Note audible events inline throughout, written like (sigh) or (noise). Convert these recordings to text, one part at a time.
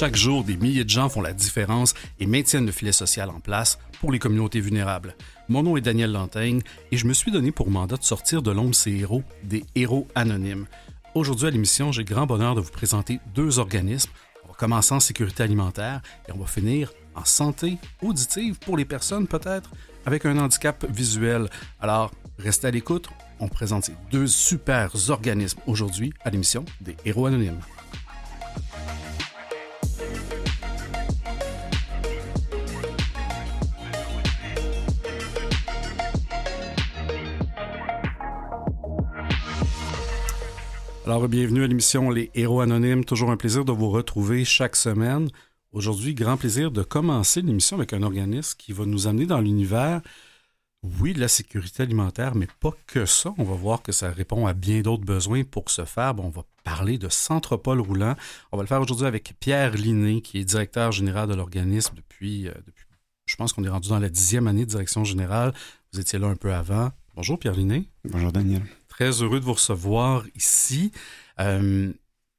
Chaque jour, des milliers de gens font la différence et maintiennent le filet social en place pour les communautés vulnérables. Mon nom est Daniel Lantaigne et je me suis donné pour mandat de sortir de l'ombre ces héros, des héros anonymes. Aujourd'hui à l'émission, j'ai le grand bonheur de vous présenter deux organismes. On va commencer en sécurité alimentaire et on va finir en santé auditive pour les personnes peut-être avec un handicap visuel. Alors, restez à l'écoute. On présente ces deux super organismes aujourd'hui à l'émission des Héros Anonymes. Alors, bienvenue à l'émission Les Héros Anonymes. Toujours un plaisir de vous retrouver chaque semaine. Aujourd'hui, grand plaisir de commencer l'émission avec un organisme qui va nous amener dans l'univers, oui, de la sécurité alimentaire, mais pas que ça. On va voir que ça répond à bien d'autres besoins. Pour ce faire, on va parler de Centropole roulant. On va le faire aujourd'hui avec Pierre Liné, qui est directeur général de l'organisme depuis, euh, depuis je pense qu'on est rendu dans la dixième année de direction générale. Vous étiez là un peu avant. Bonjour Pierre Liné. Bonjour Daniel. Très heureux de vous recevoir ici. Euh,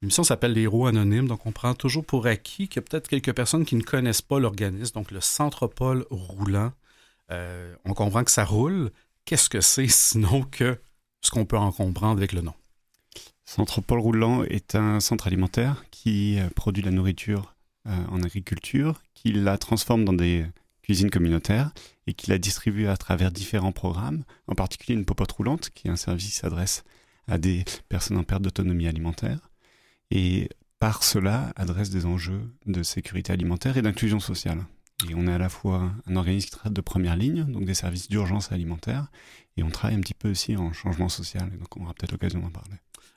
L'émission s'appelle Les héros anonymes, donc on prend toujours pour acquis qu'il y a peut-être quelques personnes qui ne connaissent pas l'organisme, donc le Centropole roulant. Euh, on comprend que ça roule. Qu'est-ce que c'est (laughs) sinon que ce qu'on peut en comprendre avec le nom? Centropole roulant est un centre alimentaire qui euh, produit la nourriture euh, en agriculture, qui la transforme dans des cuisines communautaires et qui la distribue à travers différents programmes, en particulier une popote roulante, qui est un service qui s'adresse à des personnes en perte d'autonomie alimentaire et par cela adresse des enjeux de sécurité alimentaire et d'inclusion sociale. Et on est à la fois un organisme qui traite de première ligne, donc des services d'urgence alimentaire, et on travaille un petit peu aussi en changement social, donc on aura peut-être l'occasion d'en parler.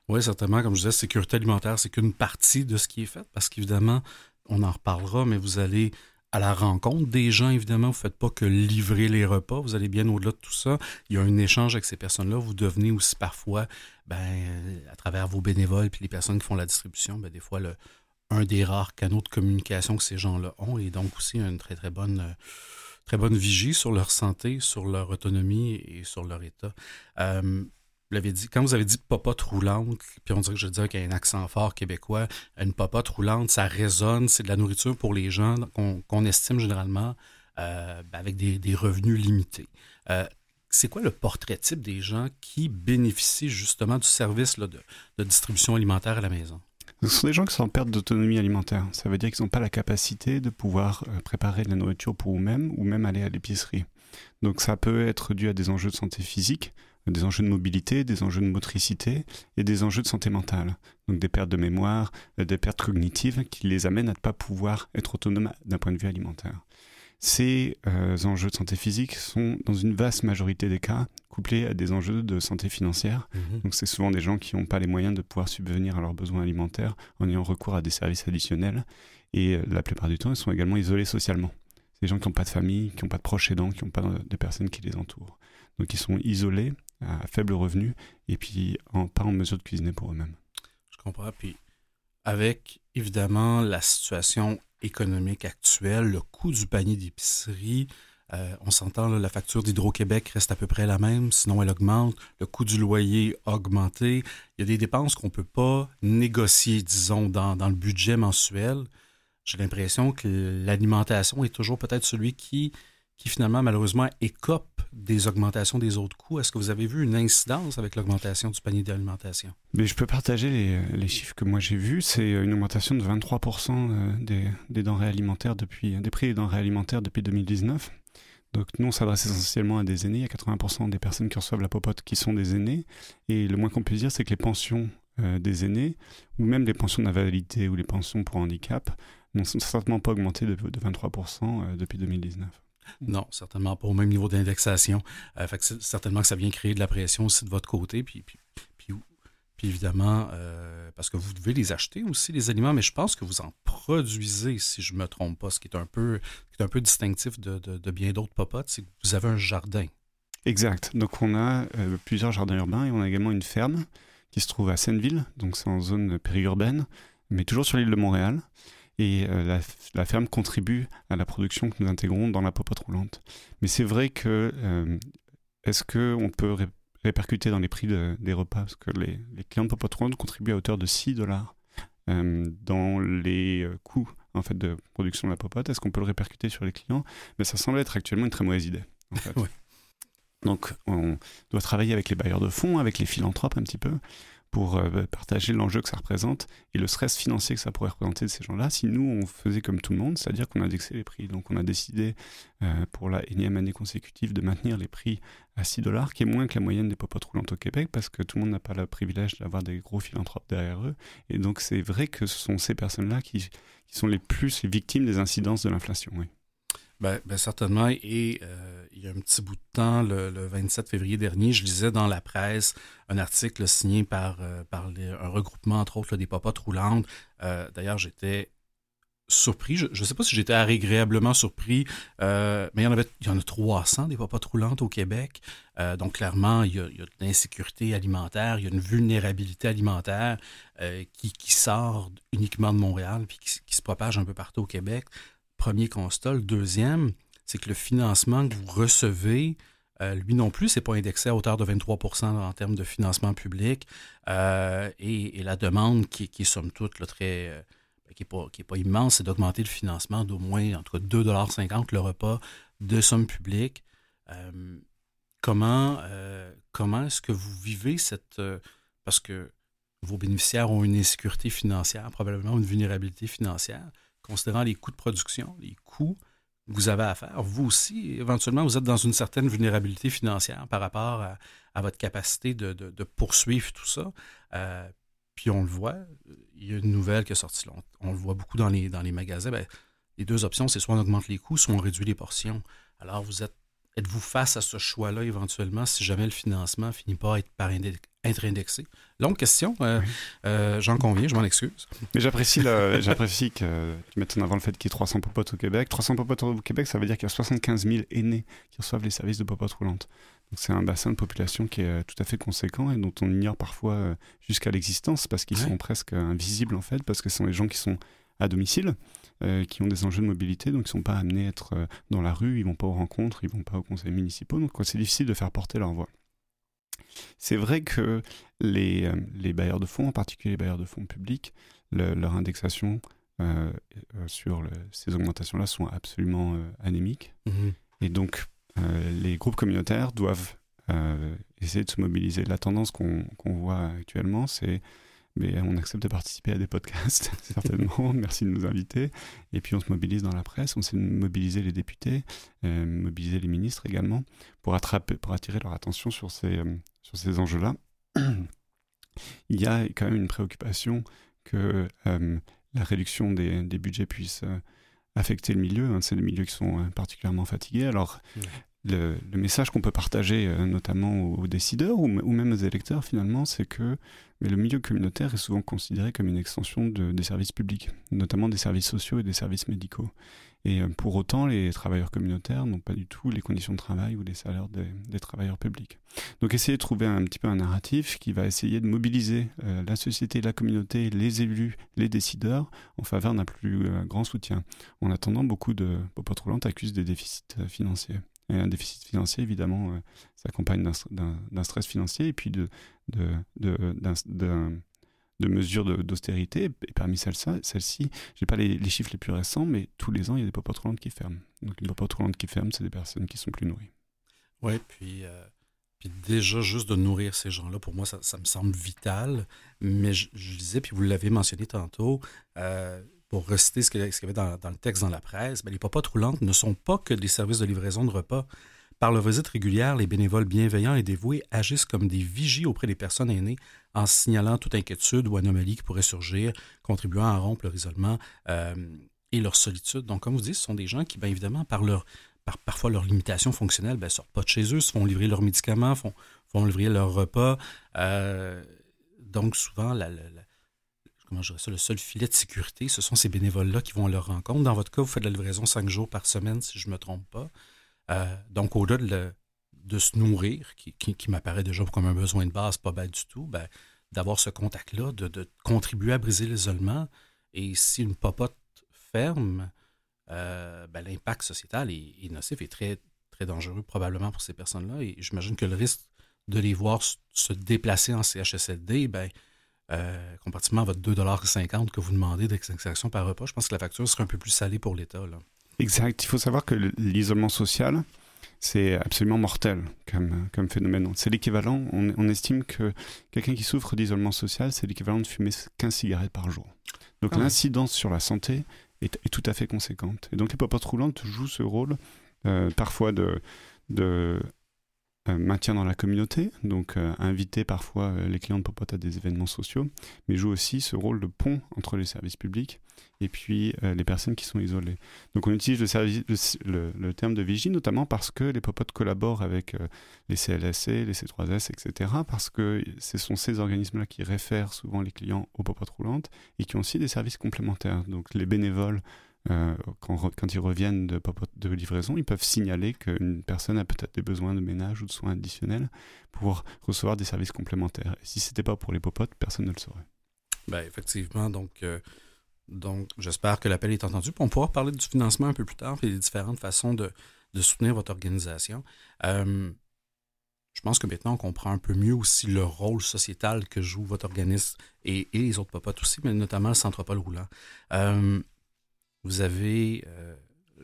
Oui, certainement. Comme je disais, sécurité alimentaire, c'est qu'une partie de ce qui est fait, parce qu'évidemment, on en reparlera, mais vous allez à la rencontre des gens, évidemment. Vous ne faites pas que livrer les repas, vous allez bien au-delà de tout ça. Il y a un échange avec ces personnes-là. Vous devenez aussi parfois, ben, à travers vos bénévoles puis les personnes qui font la distribution, ben, des fois, le, un des rares canaux de communication que ces gens-là ont et donc aussi une très, très bonne, très bonne vigie sur leur santé, sur leur autonomie et sur leur état. Euh, quand vous avez dit popote roulante, puis on dirait que je disais qu'il y a un accent fort québécois, une popote roulante, ça résonne, c'est de la nourriture pour les gens qu'on estime généralement euh, ben, avec des, revenus limités. Euh, c'est quoi le portrait type des gens qui bénéficient justement du service de, distribution alimentaire à la maison? Ce sont des gens qui sont en perte d'autonomie alimentaire. Ça veut dire qu'ils n'ont pas la capacité de pouvoir euh, préparer de la nourriture pour eux-mêmes ou même aller à l'épicerie. Donc ça peut être dû à des enjeux de santé physique, des enjeux de mobilité, des enjeux de motricité et des enjeux de santé mentale. Donc des pertes de mémoire, euh, des pertes cognitives qui les amènent à ne pas pouvoir être autonomes d'un point de vue alimentaire. Ces euh, enjeux de santé physique sont, dans une vaste majorité des cas, couplés à des enjeux de santé financière. Mhm. Donc c'est souvent des gens qui n'ont pas les moyens de pouvoir subvenir à leurs besoins alimentaires en ayant recours à des services additionnels. Et euh, la plupart du temps, ils sont également isolés socialement. C'est des gens qui n'ont pas de famille, qui n'ont pas de proches aidants, qui n'ont pas de personnes qui les entourent. Donc ils sont isolés à faible revenu et puis en, pas en mesure de cuisiner pour eux-mêmes. Je comprends. Puis avec évidemment la situation économique actuelle, le coût du panier d'épicerie, euh, on s'entend, la facture d'Hydro-Québec reste à peu près la même, sinon elle augmente. Le coût du loyer a augmenté. Il y a des dépenses qu'on ne peut pas négocier, disons, dans, dans le budget mensuel. J'ai l'impression que l'alimentation est toujours peut-être celui qui qui finalement, malheureusement, écope des augmentations des autres coûts. Est-ce que vous avez vu une incidence avec l'augmentation du panier d'alimentation? Mais je peux partager les, les chiffres que moi j'ai vus. C'est une augmentation de 23% euh, des, denrées alimentaires depuis, des prix des denrées alimentaires depuis 2019. Donc nous, on s'adresse essentiellement à des aînés. Il y a 80% des personnes qui reçoivent la popote qui sont des aînés. Et le moins qu'on puisse dire, c'est que les pensions euh, des aînés, ou même les pensions d'invalidité ou les pensions pour handicap, n'ont certainement pas augmenté de, de 23% euh, depuis 2019. Non, certainement pas au même niveau d'indexation. Euh, certainement que ça vient créer de la pression aussi de votre côté. Puis, puis, puis, évidemment, euh, parce que vous devez les acheter aussi, les aliments, mais je pense que vous en produisez, si je ne me trompe pas, ce qui est un peu, qui est un peu distinctif de, de, bien d'autres popotes, c'est que vous avez un jardin. Exact. Donc on a euh, plusieurs jardins urbains et on a également une ferme qui se trouve à Seineville, donc c'est en zone périurbaine, mais toujours sur l'île de Montréal et euh, la, ferme contribue à la production que nous intégrons dans la popote roulante. Mais c'est vrai que euh, est-ce qu'on peut répercuter dans les prix des repas? Parce que les, clients de popote roulante contribuent à hauteur de 6 dollars euh, dans les coûts en fait de production de la popote. Est-ce qu'on peut le répercuter sur les clients? Mais ça semble être actuellement une très mauvaise idée. (laughs) Donc on doit travailler avec les bailleurs de fonds, avec les philanthropes un petit peu, pour euh, partager l'enjeu que ça représente et le stress financier que ça pourrait représenter de ces gens-là si nous, on faisait comme tout le monde, c'est-à-dire qu'on indexait les prix. Donc on a décidé euh, pour la énième année consécutive de maintenir les prix à 6 dollars, qui est moins que la moyenne des popotes roulantes au Québec, parce que tout le monde n'a pas le privilège d'avoir des gros philanthropes derrière eux. Et donc c'est vrai que ce sont ces personnes-là qui, sont les plus victimes des incidences de l'inflation. Oui. Ben, ben, certainement. Et euh, il y a un petit bout de temps, le, 27 février dernier, je lisais dans la presse un article signé par, euh, par un regroupement, entre autres, des papas roulantes. Euh, d'ailleurs, j'étais surpris. Je ne sais pas si j'étais agréablement surpris, mais il y, en avait, il y en a 300 des papas roulantes au Québec. donc, clairement, il y, a, de l'insécurité alimentaire, il y a une vulnérabilité alimentaire qui, sort uniquement de Montréal puis qui, se propage un peu partout au Québec premier constat. Le deuxième, c'est que le financement que vous recevez, euh, lui non plus, c'est pas indexé à hauteur de 23% en termes de financement public. Euh, et, la demande qui, est somme toute très. Euh, qui n'est pas, pas, immense, c'est d'augmenter le financement d'au moins, en tout cas, 2,50 le repas de somme publique. comment comment est-ce que vous vivez cette. parce que vos bénéficiaires ont une insécurité financière, probablement une vulnérabilité financière considérant les coûts de production, les coûts que vous avez à faire, vous aussi, éventuellement, vous êtes dans une certaine vulnérabilité financière par rapport à, votre capacité de, poursuivre tout ça. Euh, puis on le voit, il y a une nouvelle qui est sortie, on, on le voit beaucoup dans les, dans les magasins. Ben, les deux options, c'est soit on augmente les coûts, soit on réduit les portions. Alors, vous êtes êtes-vous face à ce choix-là éventuellement si jamais le financement finit pas être par être indexé? Longue question, euh, euh, j'en conviens, je m'en excuse. Mais j'apprécie, (laughs) j'apprécie que tu mettes en avant le fait qu'il y ait 300 popotes au Québec. 300 popotes au Québec, ça veut dire qu'il y a 75 000 aînés qui reçoivent les services de popotes roulantes. Donc c'est un bassin de population qui est euh, tout à fait conséquent et dont on ignore parfois jusqu'à l'existence parce qu'ils sont presque invisibles en fait, parce que ce sont les gens qui sont à domicile, qui ont des enjeux de mobilité, donc ils ne sont pas amenés à être dans la rue, ils ne vont pas aux rencontres, ils ne vont pas aux conseils municipaux, donc c'est difficile de faire porter leur voix. C'est vrai que les, euh, les, bailleurs de fonds, en particulier les bailleurs de fonds publics, leur indexation euh, euh, sur ces augmentations-là sont absolument anémiques. Mhm. Et donc, les groupes communautaires doivent essayer de se mobiliser. La tendance qu'on voit actuellement, c'est mais on accepte de participer à des podcasts, (laughs) certainement. Merci de nous inviter. Et puis on se mobilise dans la presse, on de mobiliser les députés, euh, mobiliser les ministres également, pour, attraper, pour attirer leur attention sur ces, euh, sur ces enjeux-là. (clears throat) Il y a quand même une préoccupation que euh, la réduction des, des budgets puisse affecter le milieu. Hein. C'est des milieux qui sont particulièrement fatigués. Alors, le, message qu'on peut partager, euh, notamment aux, décideurs ou, même aux électeurs, finalement, c'est que mais le milieu communautaire est souvent considéré comme une extension des services publics, notamment des services sociaux et des services médicaux. Et euh, pour autant, les travailleurs communautaires n'ont pas du tout les conditions de travail ou les salaires des, travailleurs publics. Donc essayer de trouver un petit peu un narratif qui va essayer de mobiliser euh, la société, la communauté, les élus, les décideurs en faveur d'un plus grand soutien. En attendant, beaucoup de popotes roulantes accusent des déficits financiers. Un déficit financier, évidemment, euh, s'accompagne d'un stress financier et puis de, de, de, de mesures d'austérité. Et parmi celles-ci, celles je n'ai pas les, chiffres les plus récents, mais tous les ans, il y a des popotes roulantes qui ferment. Donc, les popotes roulantes qui ferment, c'est des personnes qui sont plus nourries. Oui, puis, euh, puis déjà, juste de nourrir ces gens-là, pour moi, ça, ça, me semble vital. Mais je, je disais, puis vous l'avez mentionné tantôt, euh, pour reciter ce qu'il y avait dans, le texte dans la presse, ben, les papas roulantes ne sont pas que des services de livraison de repas. Par leur visite régulière, les bénévoles bienveillants et dévoués agissent comme des vigies auprès des personnes aînées en signalant toute inquiétude ou anomalie qui pourrait surgir, contribuant à rompre leur isolement euh, et leur solitude. Donc, comme vous dites, ce sont des gens qui, bien évidemment, par, leur, par parfois leurs limitations fonctionnelles, ne ben, sortent pas de chez eux, se font livrer leurs médicaments, font, font livrer leurs repas. Euh, donc, souvent, la comment je le seul filet de sécurité, ce sont ces bénévoles-là qui vont à leur rencontre. Dans votre cas, vous faites de la livraison cinq jours par semaine, si je ne me trompe pas. Euh, donc, au-delà de, se nourrir, qui, m'apparaît déjà comme un besoin de base, pas bête du tout, ben, d'avoir ce contact-là, de, contribuer à briser l'isolement. Et si une popote ferme, euh, ben, l'impact sociétal est, nocif et très, très dangereux probablement pour ces personnes-là. Et j'imagine que le risque de les voir se déplacer en CHSLD, ben, euh, comparativement à votre 2,50 que vous demandez d'extraction par repas, je pense que la facture serait un peu plus salée pour l'État. Exact. Il faut savoir que l'isolement social, c'est absolument mortel comme, comme phénomène. C'est l'équivalent, on, estime que quelqu'un qui souffre d'isolement social, c'est l'équivalent de fumer 15 cigarettes par jour. Donc ah l'incidence sur la santé est, tout à fait conséquente. Et donc les popotes roulantes jouent ce rôle euh, parfois de, de maintien dans la communauté, donc euh, inviter parfois euh, les clients de Popote à des événements sociaux, mais joue aussi ce rôle de pont entre les services publics et puis les personnes qui sont isolées. Donc on utilise le, service, le, terme de vigie notamment parce que les Popotes collaborent avec les CLSC, les C3S, etc. Parce que ce sont ces organismes-là qui réfèrent souvent les clients aux Popotes roulantes et qui ont aussi des services complémentaires. Donc les bénévoles euh, quand, ils reviennent de, livraison, ils peuvent signaler qu'une personne a peut-être des besoins de ménage ou de soins additionnels pour recevoir des services complémentaires. Et si ce n'était pas pour les popotes, personne ne le saurait. Ben, effectivement, donc, euh, donc j'espère que l'appel est entendu. On pourra parler du financement un peu plus tard et des différentes façons de, soutenir votre organisation. Euh, je pense que maintenant, on comprend un peu mieux aussi le rôle sociétal que joue votre organisme et, les autres popotes aussi, mais notamment le Centre Paul Roulant. Vous avez, euh,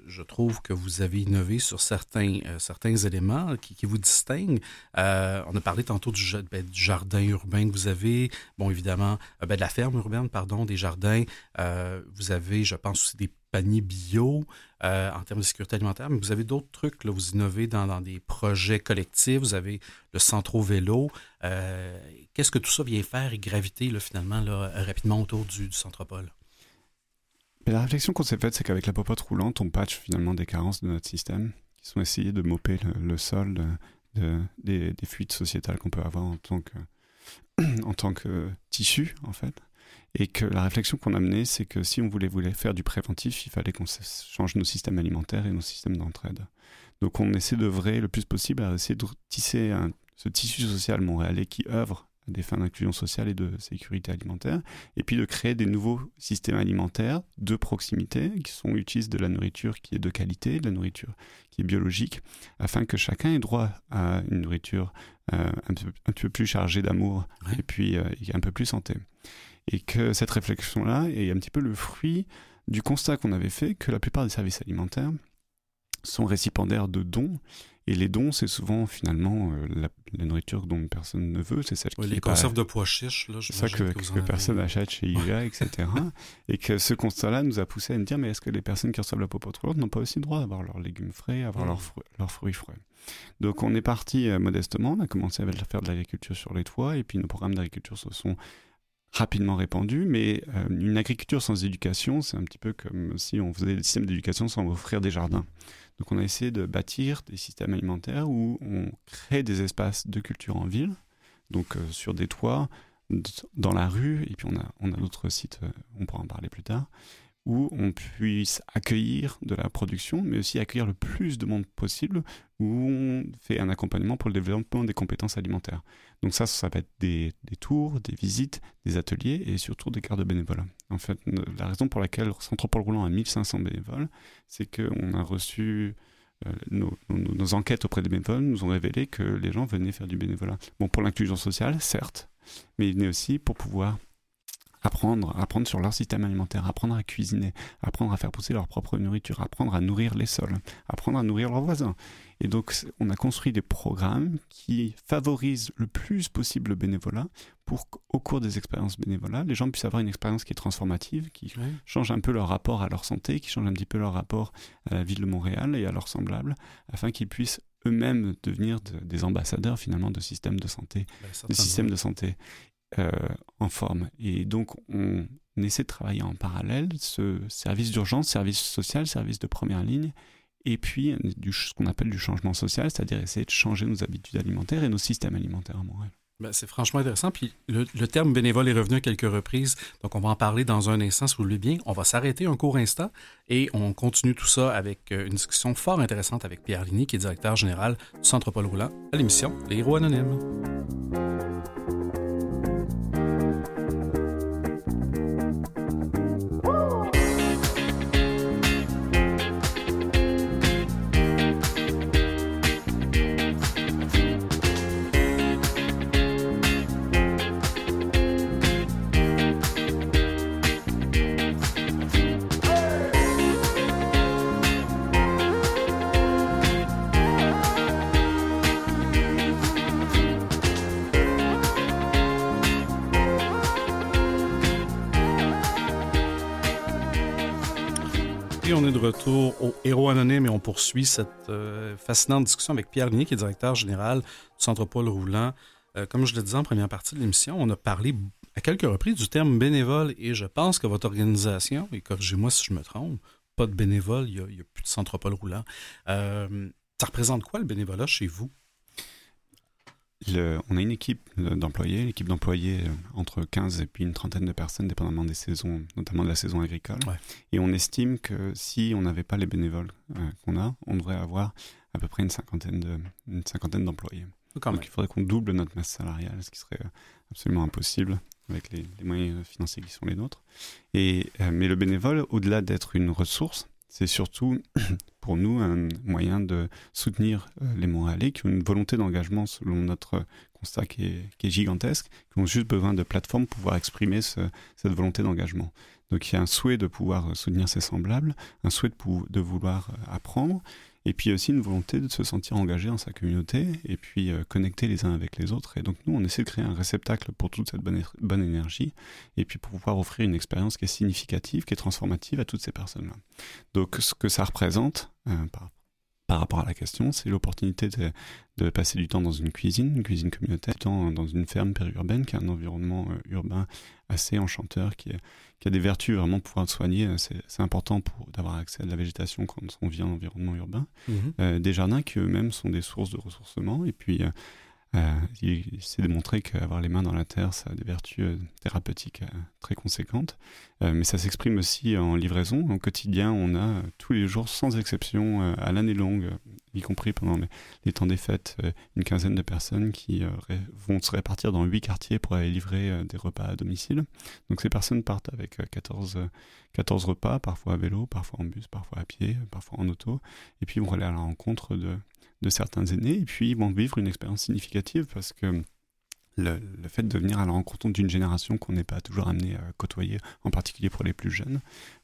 je trouve que vous avez innové sur certains, euh, certains éléments qui, vous distinguent. Euh, on a parlé tantôt ben, du, jardin urbain que vous avez, bon, évidemment, ben, de la ferme urbaine, pardon, des jardins. vous avez, je pense, aussi des paniers bio en termes de sécurité alimentaire, mais vous avez d'autres trucs, là, vous innovez dans, des projets collectifs, vous avez le centre vélo. Qu'est-ce que tout ça vient faire et graviter là, finalement là, rapidement autour du, du Centropole? la réflexion qu'on s'est faite, c'est qu'avec la popote roulante, on patch finalement des carences de notre système, qui sont essayées de mopper le, sol de, des, fuites sociétales qu'on peut avoir (clears throat) en tant que, tissu, en fait. Et que la réflexion qu'on a menée, c'est que si on voulait, voulait faire du préventif, il fallait qu'on change nos systèmes alimentaires et nos systèmes d'entraide. Donc on essaie d'œuvrer le plus possible à essayer de tisser ce tissu social montréalais qui œuvre des fins d'inclusion sociale et de sécurité alimentaire, et puis de créer des nouveaux systèmes alimentaires de proximité qui sont utilisent de la nourriture qui est de qualité, de la nourriture qui est biologique, afin que chacun ait droit à une nourriture euh, un, peu, un, peu, plus chargée d'amour et puis euh, un peu plus santé. Et que cette réflexion-là est un petit peu le fruit du constat qu'on avait fait que la plupart des services alimentaires sont récipiendaires de dons et les dons, c'est souvent finalement euh, la, nourriture dont personne ne veut, c'est celle qui les conserves de pois chiches, là, c'est ça que, que, personne achète chez IGA, etc. (laughs) et que ce constat-là nous a poussé à nous dire, mais est-ce que les personnes qui reçoivent la popote roulante n'ont pas aussi le droit d'avoir leurs légumes frais, avoir leurs, fruits, leurs fruits frais? Donc on est parti euh, modestement, on a commencé à faire de l'agriculture sur les toits, et puis nos programmes d'agriculture se sont rapidement répandus, mais euh, une agriculture sans éducation, c'est un petit peu comme si on faisait le système d'éducation sans offrir des jardins. Donc on a essayé de bâtir des systèmes alimentaires où on crée des espaces de culture en ville, donc euh, sur des toits, dans la rue, et puis on a, on a d'autres sites, euh, on pourra en parler plus tard, où on puisse accueillir de la production, mais aussi accueillir le plus de monde possible, où on fait un accompagnement pour le développement des compétences alimentaires. Donc ça, ça va être des, tours, des visites, des ateliers et surtout des cartes de bénévoles. En fait, la raison pour laquelle Centre Paul Roulant a 1500 bénévoles, c'est qu'on a reçu... Euh, nos, nos, enquêtes auprès des bénévoles nous ont révélé que les gens venaient faire du bénévolat. Bon, pour l'inclusion sociale, certes, mais il venait aussi pour pouvoir apprendre, apprendre sur leur système alimentaire, apprendre à cuisiner, apprendre à faire pousser leur propre nourriture, apprendre à nourrir les sols, apprendre à nourrir leurs voisins. Et donc, on a construit des programmes qui favorisent le plus possible le bénévolat pour qu'au cours des expériences bénévolat, les gens puissent avoir une expérience qui est transformative, qui change un peu leur rapport à leur santé, qui change un petit peu leur rapport à la ville de Montréal et à leurs semblables, afin qu'ils puissent eux-mêmes devenir des ambassadeurs finalement de systèmes de santé, ben, de systèmes de santé. Euh, en forme. Et donc, on essaie de travailler en parallèle ce service d'urgence, service social, service de première ligne, et puis du, ce qu'on appelle du changement social, c'est-à-dire essayer de changer nos habitudes alimentaires et nos systèmes alimentaires à Montréal. Ben, c'est franchement intéressant. Puis le, terme bénévole est revenu à quelques reprises. Donc, on va en parler dans un instant, si vous le voulez bien. On va s'arrêter un court instant et on continue tout ça avec euh, une discussion fort intéressante avec Pierre Ligny, qui est directeur général du Centre Paul Roulant, à l'émission Les Héros Anonymes. On est de retour au Héros Anonyme et on poursuit cette euh, fascinante discussion avec Pierre Ligny, qui est directeur général du Centre Paul Roulant. Euh, comme je le disais en première partie de l'émission, on a parlé à quelques reprises du terme bénévole et je pense que votre organisation, et corrigez-moi si je me trompe, pas de bénévole, il n'y a, plus de Centre Paul Roulant. Euh, ça représente quoi le bénévolat chez vous? On a une équipe d'employés, l'équipe d'employés euh, entre 15 et puis une trentaine de personnes, dépendamment des saisons, notamment de la saison agricole. Et on estime que si on n'avait pas les bénévoles euh, qu'on a, on devrait avoir à peu près une cinquantaine d'employés. Donc il faudrait qu'on double notre masse salariale, ce qui serait absolument impossible avec les, moyens financiers qui sont les nôtres. Et, euh, mais le bénévole, au-delà d'être une ressource, c'est surtout (clears throat) pour nous un moyen de soutenir euh, les Montréalais qui ont une volonté d'engagement selon notre constat qui est, gigantesque, qui ont juste besoin de plateformes pour pouvoir exprimer cette volonté d'engagement. Donc il y a un souhait de pouvoir soutenir ses semblables, un souhait de vouloir euh, apprendre, et puis aussi une volonté de se sentir engagé dans sa communauté et puis euh, connecter les uns avec les autres. Et donc nous, on essaie de créer un réceptacle pour toute cette bonne, bonne énergie et puis pour pouvoir offrir une expérience qui est significative, qui est transformative à toutes ces personnes-là. Donc ce que ça représente euh, par, par rapport à la question, c'est l'opportunité de, de, passer du temps dans une cuisine, une cuisine communautaire, du temps dans une ferme périurbaine, qui est un environnement euh, urbain assez enchanteur, qui, qui, a des vertus vraiment pour pouvoir soigner. Euh, c'est important pour d'avoir accès à de la végétation quand on vit en environnement urbain. Mmh euh, des jardins qui eux-mêmes sont des sources de ressourcement. Et puis, euh, il s'est démontré qu'avoir les mains dans la terre, ça a des vertus thérapeutiques très conséquentes. Mais ça s'exprime aussi en livraison. Au quotidien, on a tous les jours, sans exception, à l'année longue, y compris pendant les, temps des fêtes, une quinzaine de personnes qui vont se répartir dans huit quartiers pour aller livrer des repas à domicile. Donc ces personnes partent avec 14, 14 repas, parfois à vélo, parfois en bus, parfois à pied, parfois en auto, et puis vont aller à la rencontre de de certains aînés, et puis ils vont vivre une expérience significative parce que le, fait de venir à la rencontre d'une génération qu'on n'est pas toujours amené à côtoyer, en particulier pour les plus jeunes,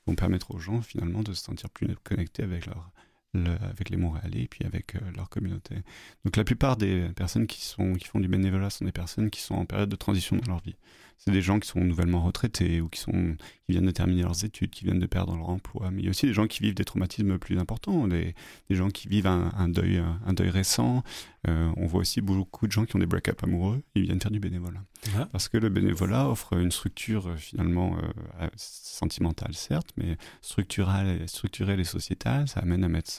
vont permettre aux gens finalement de se sentir plus connectés avec les Montréalais et puis avec euh, leur communauté. Donc la plupart des personnes qui font du bénévolat sont des personnes qui sont en période de transition dans leur vie c'est des gens qui sont nouvellement retraités ou qui, sont, qui viennent de terminer leurs études, qui viennent de perdre leur emploi. Mais il y a aussi des gens qui vivent des traumatismes plus importants, des, des gens qui vivent un, deuil, un deuil récent. Euh, on voit aussi beaucoup de gens qui ont des break-up amoureux, ils viennent faire du bénévolat. Ah. Parce que le bénévolat offre une structure euh, finalement euh, sentimentale, certes, mais structurelle, structurelle et sociétale. Ça amène à mettre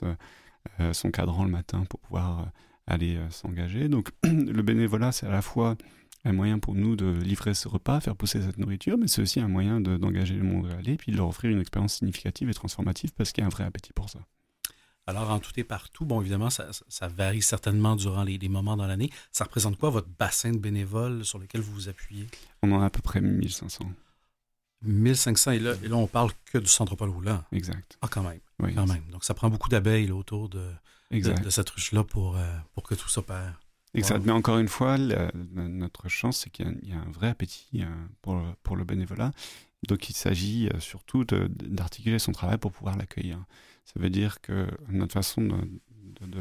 son cadran le matin pour pouvoir aller s'engager. Donc (clears throat) le bénévolat, c'est à la fois un moyen pour nous de livrer ce repas, faire pousser cette nourriture, mais c'est aussi un moyen d'engager le monde à aller, puis de leur offrir une expérience significative et transformative parce qu'il y a un vrai appétit pour ça. Alors, en tout et partout, bon, évidemment, ça, varie certainement durant les, moments dans l'année. Ça représente quoi votre bassin de bénévoles sur lequel vous vous appuyez? On en a à peu près 1500. 1500, et là, et là on parle que du centre Paul Roulant. Exact. Ah, quand même. Oui, quand même. Donc, ça prend beaucoup d'abeilles autour de, de, cette ruche-là pour, euh, pour que tout s'opère. Exact. Mais encore une fois, notre chance, c'est qu'il y, a un vrai appétit euh, pour, pour le bénévolat. Donc il s'agit euh, surtout d'articuler son travail pour pouvoir l'accueillir. Ça veut dire que notre façon de, de,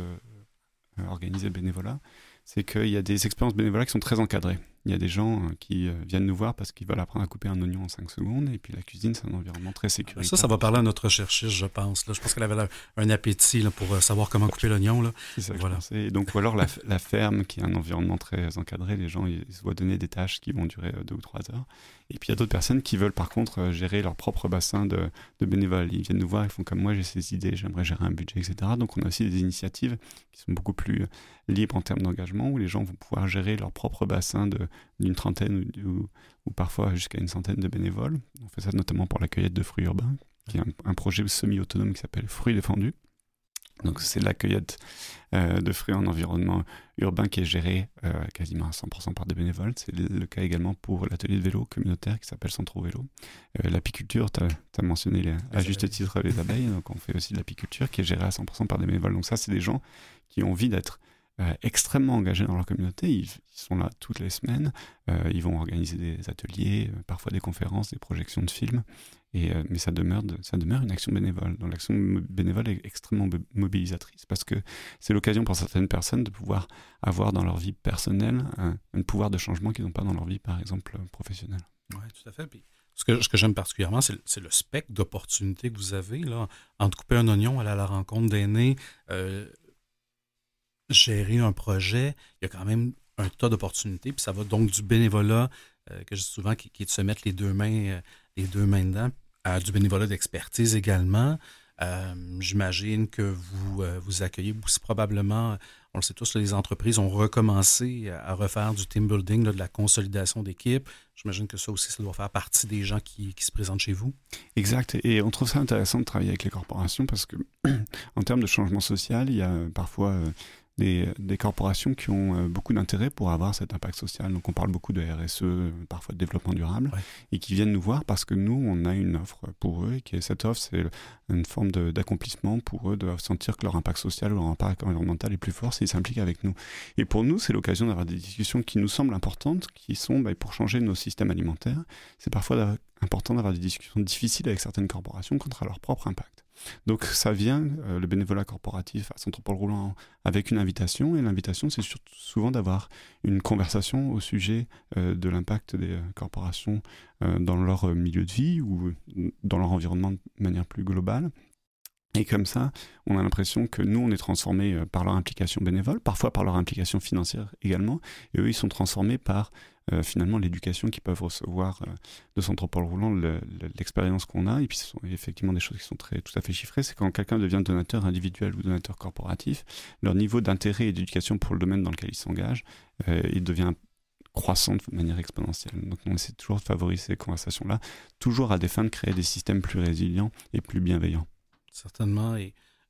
euh, organiser le bénévolat, c'est qu'il y a des expériences bénévolat qui sont très encadrées. Il y a des gens euh, qui euh, viennent nous voir parce qu'ils veulent apprendre à couper un oignon en 5 secondes. Et puis la cuisine, c'est un environnement très sécurisé. Ça, ça va parler à notre chercheuse, je pense. Là. Je pense qu'elle avait un appétit là, pour euh, savoir comment couper l'oignon. Voilà. Et donc, ou alors la, la, ferme, qui est un environnement très encadré. Les gens, ils se voient donner des tâches qui vont durer 2 ou 3 heures. Et puis il y a d'autres personnes qui veulent par contre gérer leur propre bassin de, de, bénévoles. Ils viennent nous voir, ils font comme moi, j'ai ces idées, j'aimerais gérer un budget, etc. Donc on a aussi des initiatives qui sont beaucoup plus libres en termes d'engagement, où les gens vont pouvoir gérer leur propre bassin d'une trentaine ou, parfois jusqu'à une centaine de bénévoles. On fait ça notamment pour la cueillette de fruits urbains, qui est un, projet semi-autonome qui s'appelle Fruits défendus. Donc c'est la cueillette euh, de fruits en environnement urbain qui est géré euh, quasiment à 100% par des bénévoles. C'est le, cas également pour l'atelier de vélo communautaire qui s'appelle Centro Vélo. Euh, l'apiculture, tu as, mentionné à juste titre les abeilles, donc on fait aussi de l'apiculture qui est gérée à 100% par des bénévoles. Donc ça, c'est des gens qui ont envie d'être euh, extrêmement engagés dans leur communauté. Ils, sont là toutes les semaines. Euh, ils vont organiser des ateliers, euh, parfois des conférences, des projections de films. Et, mais ça demeure, ça demeure une action bénévole. Donc l'action bénévole est extrêmement mobilisatrice parce que c'est l'occasion pour certaines personnes de pouvoir avoir dans leur vie personnelle un, pouvoir de changement qu'ils n'ont pas dans leur vie, par exemple, professionnelle. Oui, tout à fait. ce que, ce que j'aime particulièrement, c'est le spectre d'opportunités que vous avez. Là, entre couper un oignon, aller à la rencontre d'aînés, euh, gérer un projet, il y a quand même un tas d'opportunités. Puis ça va donc du bénévolat, euh, que je dis souvent, qui, est de se mettre les deux mains, euh, les deux mains dedans, à du bénévolat d'expertise également. Euh, j'imagine que vous vous accueillez aussi probablement, on le sait tous, les entreprises ont recommencé à refaire du team building, de la consolidation d'équipe. J'imagine que ça aussi, ça doit faire partie des gens qui, qui, se présentent chez vous. Exact. Et on trouve ça intéressant de travailler avec les corporations parce que, (clears throat) en termes de changement social, il y a parfois des, des, corporations qui ont euh, beaucoup d'intérêt pour avoir cet impact social. Donc on parle beaucoup de RSE, parfois de développement durable, et qui viennent nous voir parce que nous, on a une offre pour eux, et qui est, cette offre, c'est une forme d'accomplissement pour eux de sentir que leur impact social ou leur impact environnemental est plus fort s'ils s'impliquent avec nous. Et pour nous, c'est l'occasion d'avoir des discussions qui nous semblent importantes, qui sont bah, pour changer nos systèmes alimentaires. C'est parfois important d'avoir des discussions difficiles avec certaines corporations contre leur propre impact. Donc ça vient, euh, le bénévolat corporatif à Centre-Paul Roulant, avec une invitation, et l'invitation c'est souvent d'avoir une conversation au sujet euh, de l'impact des euh, corporations dans leur milieu de vie ou dans leur environnement de manière plus globale. Et comme ça, on a l'impression que nous, on est transformés par leur implication bénévole, parfois par leur implication financière également, et eux, ils sont transformés par euh, finalement l'éducation qu'ils peuvent recevoir euh, de Centre Paul Roulant, l'expérience qu'on a, et puis ce sont effectivement des choses qui sont très, tout à fait chiffrées, c'est quand quelqu'un devient donateur individuel ou donateur corporatif, leur niveau d'intérêt et d'éducation pour le domaine dans lequel il s'engage, euh, il devient croissant de manière exponentielle. Donc on essaie toujours de favoriser ces conversations-là, toujours à des fins de créer des systèmes plus résilients et plus bienveillants. Certainement,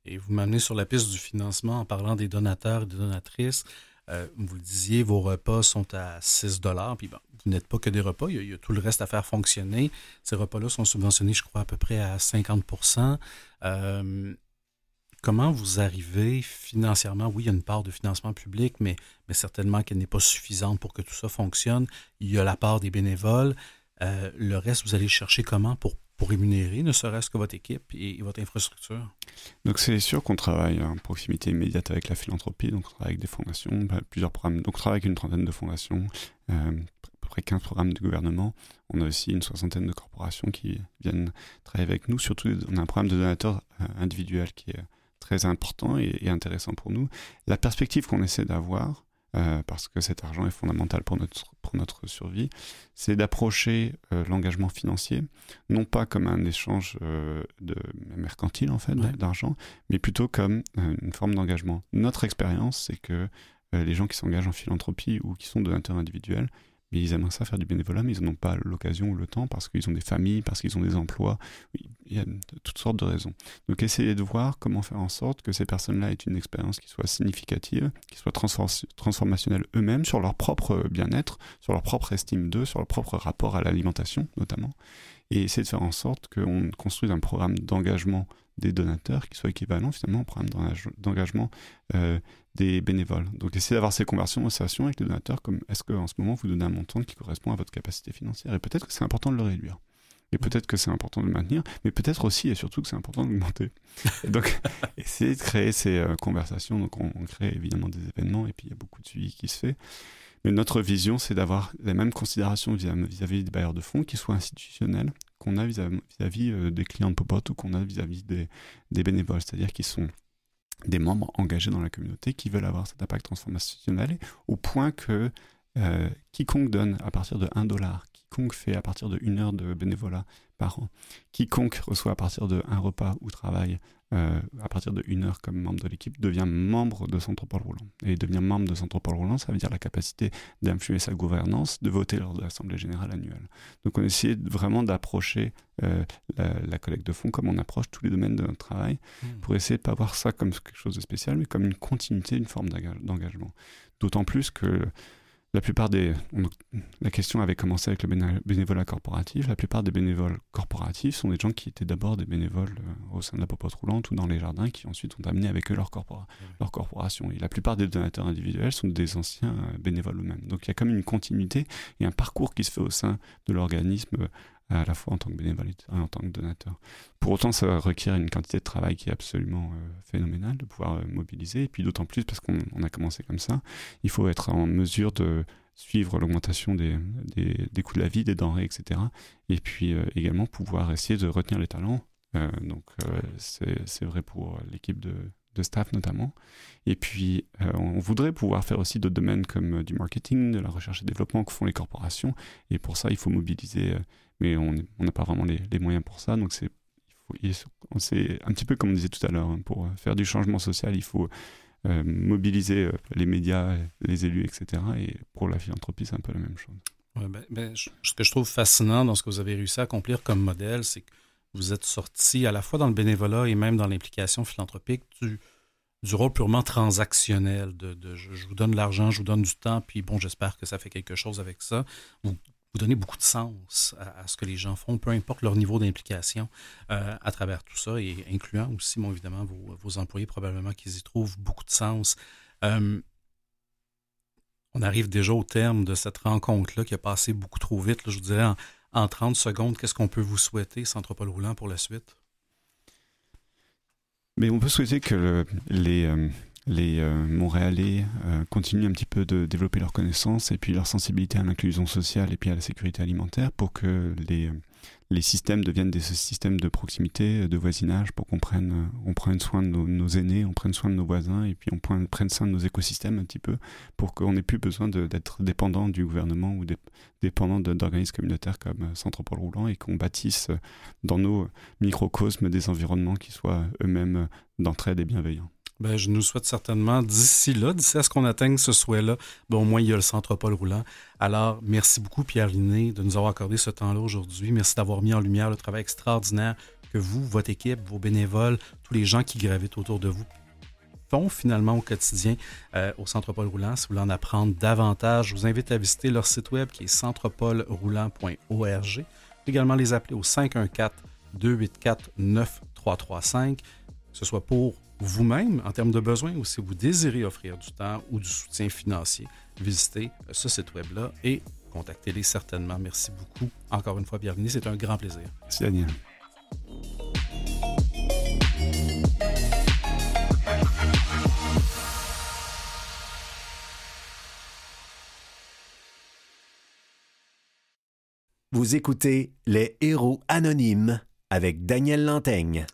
et vous m'amenez sur la piste du financement en parlant des donateurs et des donatrices. Euh, vous le disiez, vos repas sont à 6 puis vous n'êtes pas que des repas, il y, a, tout le reste à faire fonctionner. Ces repas-là sont subventionnés, je crois, à peu près à 50% euh, Comment vous arrivez financièrement? Oui, il y a une part de financement public, mais, mais certainement qu'elle n'est pas suffisante pour que tout ça fonctionne. Il y a la part des bénévoles. Euh, le reste, vous allez chercher comment pour pour rémunérer, ne serait-ce que votre équipe et, votre infrastructure? Donc c'est sûr qu'on travaille en proximité immédiate avec la philanthropie, donc on travaille avec des fondations, bah, plusieurs programmes. Donc on travaille avec une trentaine de fondations, euh, à peu près 15 programmes de gouvernement. On a aussi une soixantaine de corporations qui viennent travailler avec nous. Surtout, on a un programme de donateurs euh, individuels qui est très important et, et intéressant pour nous. La perspective qu'on essaie d'avoir, euh, parce que cet argent est fondamental pour notre, pour notre survie, c'est d'approcher euh, l'engagement financier, non pas comme un échange euh, de mercantile en fait d'argent, mais plutôt comme une forme d'engagement. Notre expérience, c'est que les gens qui s'engagent en philanthropie ou qui sont donateurs individuels, mais ils aimeraient ça faire du bénévolat, mais ils n'ont pas l'occasion ou le temps parce qu'ils ont des familles, parce qu'ils ont des emplois. Il y a toutes sortes de raisons. Donc essayez de voir comment faire en sorte que ces personnes-là aient une expérience qui soit significative, qui soit transformationnelle eux-mêmes sur leur propre bien-être, sur leur propre estime d'eux, sur leur propre rapport à l'alimentation notamment. Et essayer de faire en sorte qu'on construise un programme d'engagement des donateurs qui soit équivalent finalement au programme d'engagement euh, des bénévoles. Donc essayez d'avoir ces conversations avec les donateurs comme est-ce qu'en ce moment vous donnez un montant qui correspond à votre capacité financière? Et peut-être que c'est important de le réduire. Et peut-être que c'est important de le maintenir, mais peut-être aussi et surtout que c'est important de l'augmenter. donc, (laughs) essayez de créer ces euh, conversations. Donc, on, crée évidemment des événements et puis il y a beaucoup de suivi qui se fait. Mais notre vision, c'est d'avoir les mêmes considérations vis-à-vis des bailleurs de fonds qui soient institutionnels, qu'on a vis-à-vis euh, des clients de Popote ou qu'on a vis-à-vis des, des bénévoles, c'est-à-dire qui sont des membres engagés dans la communauté qui veulent avoir cet impact transformationnel au point que euh, quiconque donne à partir de 1 dollar, quiconque fait à partir de 1 heure de bénévolat par an, quiconque reçoit à partir de un repas ou travaille euh, à partir de une heure comme membre de l'équipe, devient membre de Centre Paul Roulant. Et devenir membre de Centre Paul Roulant, ça veut dire la capacité d'influer sa gouvernance, de voter lors de l'Assemblée Générale annuelle. Donc on essaie vraiment d'approcher euh, la, collecte de fonds comme on approche tous les domaines de notre travail, mmh. pour essayer de ne pas voir ça comme quelque chose de spécial, mais comme une continuité, une forme d'engagement. D'autant plus que la plupart des. la question avait commencé avec le bénévolat corporatif. La plupart des bénévoles corporatifs sont des gens qui étaient d'abord des bénévoles euh, au sein de la popote roulante ou dans les jardins qui ensuite ont amené avec eux leur, leur corporation. Et la plupart des donateurs individuels sont des anciens euh, bénévoles eux-mêmes. Donc il y a comme une continuité et un parcours qui se fait au sein de l'organisme euh, à la fois en tant que bénévole et en tant que donateur. Pour autant, ça requiert une quantité de travail qui est absolument euh, phénoménale de pouvoir euh, mobiliser, et puis d'autant plus parce qu'on a commencé comme ça, il faut être en mesure de suivre l'augmentation des, des, coûts de la vie, des denrées, etc. Et puis également pouvoir essayer de retenir les talents. donc c'est vrai pour l'équipe de, de staff notamment. Et puis, on voudrait pouvoir faire aussi d'autres domaines comme du marketing, de la recherche et développement que font les corporations. Et pour ça, il faut mobiliser, mais on n'a pas vraiment les, moyens pour ça. Donc, c'est un petit peu comme on disait tout à l'heure, hein, pour faire du changement social, il faut euh, mobiliser euh, les médias, les élus, etc. Et pour la philanthropie, c'est un peu la même chose. Ben, ben, ce que je trouve fascinant dans ce que vous avez réussi à accomplir comme modèle, c'est que vous êtes sorti à la fois dans le bénévolat et même dans l'implication philanthropique du, rôle purement transactionnel, de, je, vous donne de l'argent, je vous donne du temps, puis bon, j'espère que ça fait quelque chose avec ça. Vous donnez beaucoup de sens à, ce que les gens font, peu importe leur niveau d'implication euh, à travers tout ça, et incluant aussi, bon, évidemment, vos, employés, probablement qu'ils y trouvent beaucoup de sens. Euh, on arrive déjà au terme de cette rencontre-là qui a passé beaucoup trop vite. je vous dirais, en, 30 secondes, qu'est-ce qu'on peut vous souhaiter, Centre Paul Roulant, pour la suite? Mais on peut souhaiter que les, euh, les euh, Montréalais euh, continuent un petit peu de développer leurs connaissances et puis leur sensibilité à l'inclusion sociale et puis à la sécurité alimentaire pour que les, les systèmes deviennent des systèmes de proximité, de voisinage, pour qu'on prenne, on prenne soin de nos, aînés, on prenne soin de nos voisins et puis on prenne, soin de nos écosystèmes un petit peu pour qu'on n'ait plus besoin d'être dépendant du gouvernement ou dépendant d'organismes communautaires comme euh, Centre Paul Roulant et qu'on bâtisse dans nos microcosmes des environnements qui soient eux-mêmes d'entraide et bienveillants. Ben, je nous souhaite certainement d'ici là, d'ici à ce qu'on atteigne ce souhait-là, ben, au moins il y a le centre Paul Roulant. Alors, merci beaucoup Pierre Linné de nous avoir accordé ce temps-là aujourd'hui. Merci d'avoir mis en lumière le travail extraordinaire que vous, votre équipe, vos bénévoles, tous les gens qui gravitent autour de vous font finalement au quotidien euh, au Centre Paul Roulant. Si vous voulez en apprendre davantage, je vous invite à visiter leur site web qui est centrepaulroulant.org. Également les appeler au 514 284 9335, que ce soit pour vous-même en termes de besoins ou si vous désirez offrir du temps ou du soutien financier, visitez ce site web-là et contactez-les certainement. Merci beaucoup. Encore une fois, bienvenue. C'est un grand plaisir. Merci, Daniel. Vous écoutez Les Héros Anonymes avec Daniel Lantaigne.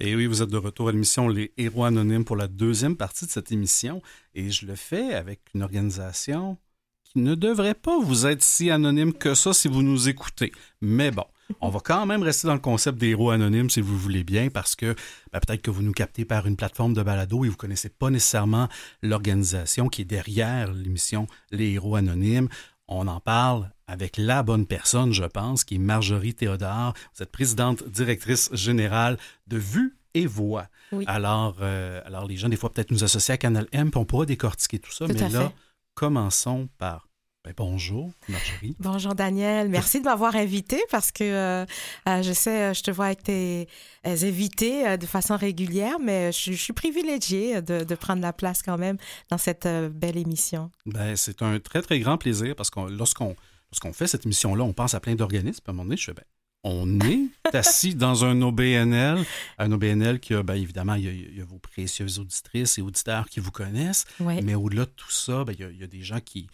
Et oui, vous êtes de retour à l'émission Les Héros Anonymes pour la deuxième partie de cette émission. Et je le fais avec une organisation qui ne devrait pas vous être si anonyme que ça si vous nous écoutez. Mais bon, on va quand même rester dans le concept des héros anonymes si vous voulez bien, parce que ben, peut-être que vous nous captez par une plateforme de balado et vous ne connaissez pas nécessairement l'organisation qui est derrière l'émission Les héros anonymes. On en parle avec la bonne personne, je pense, qui est Marjorie Théodore. Vous êtes présidente directrice générale de Vue et Voix. Alors, euh, alors, les gens, des fois, peut-être nous associent à Canal M, puis on pourra décortiquer tout ça. mais là, commençons par ben, bonjour, Marjorie. Bonjour, Daniel. Merci de m'avoir invité parce que euh, euh, je sais, je te vois avec tes invités de façon régulière, mais je, suis privilégiée de, de, prendre la place quand même dans cette belle émission. Ben, c'est un très, très grand plaisir parce que lorsqu'on qu'on fait cette émission-là, on pense à plein d'organismes. À un moment donné, je fais, ben, on est (laughs) assis dans un OBNL, un OBNL qui a, bien évidemment, il y, a, vos précieuses auditrices et auditeurs qui vous connaissent, mais au-delà de tout ça, ben, il, y a, des gens qui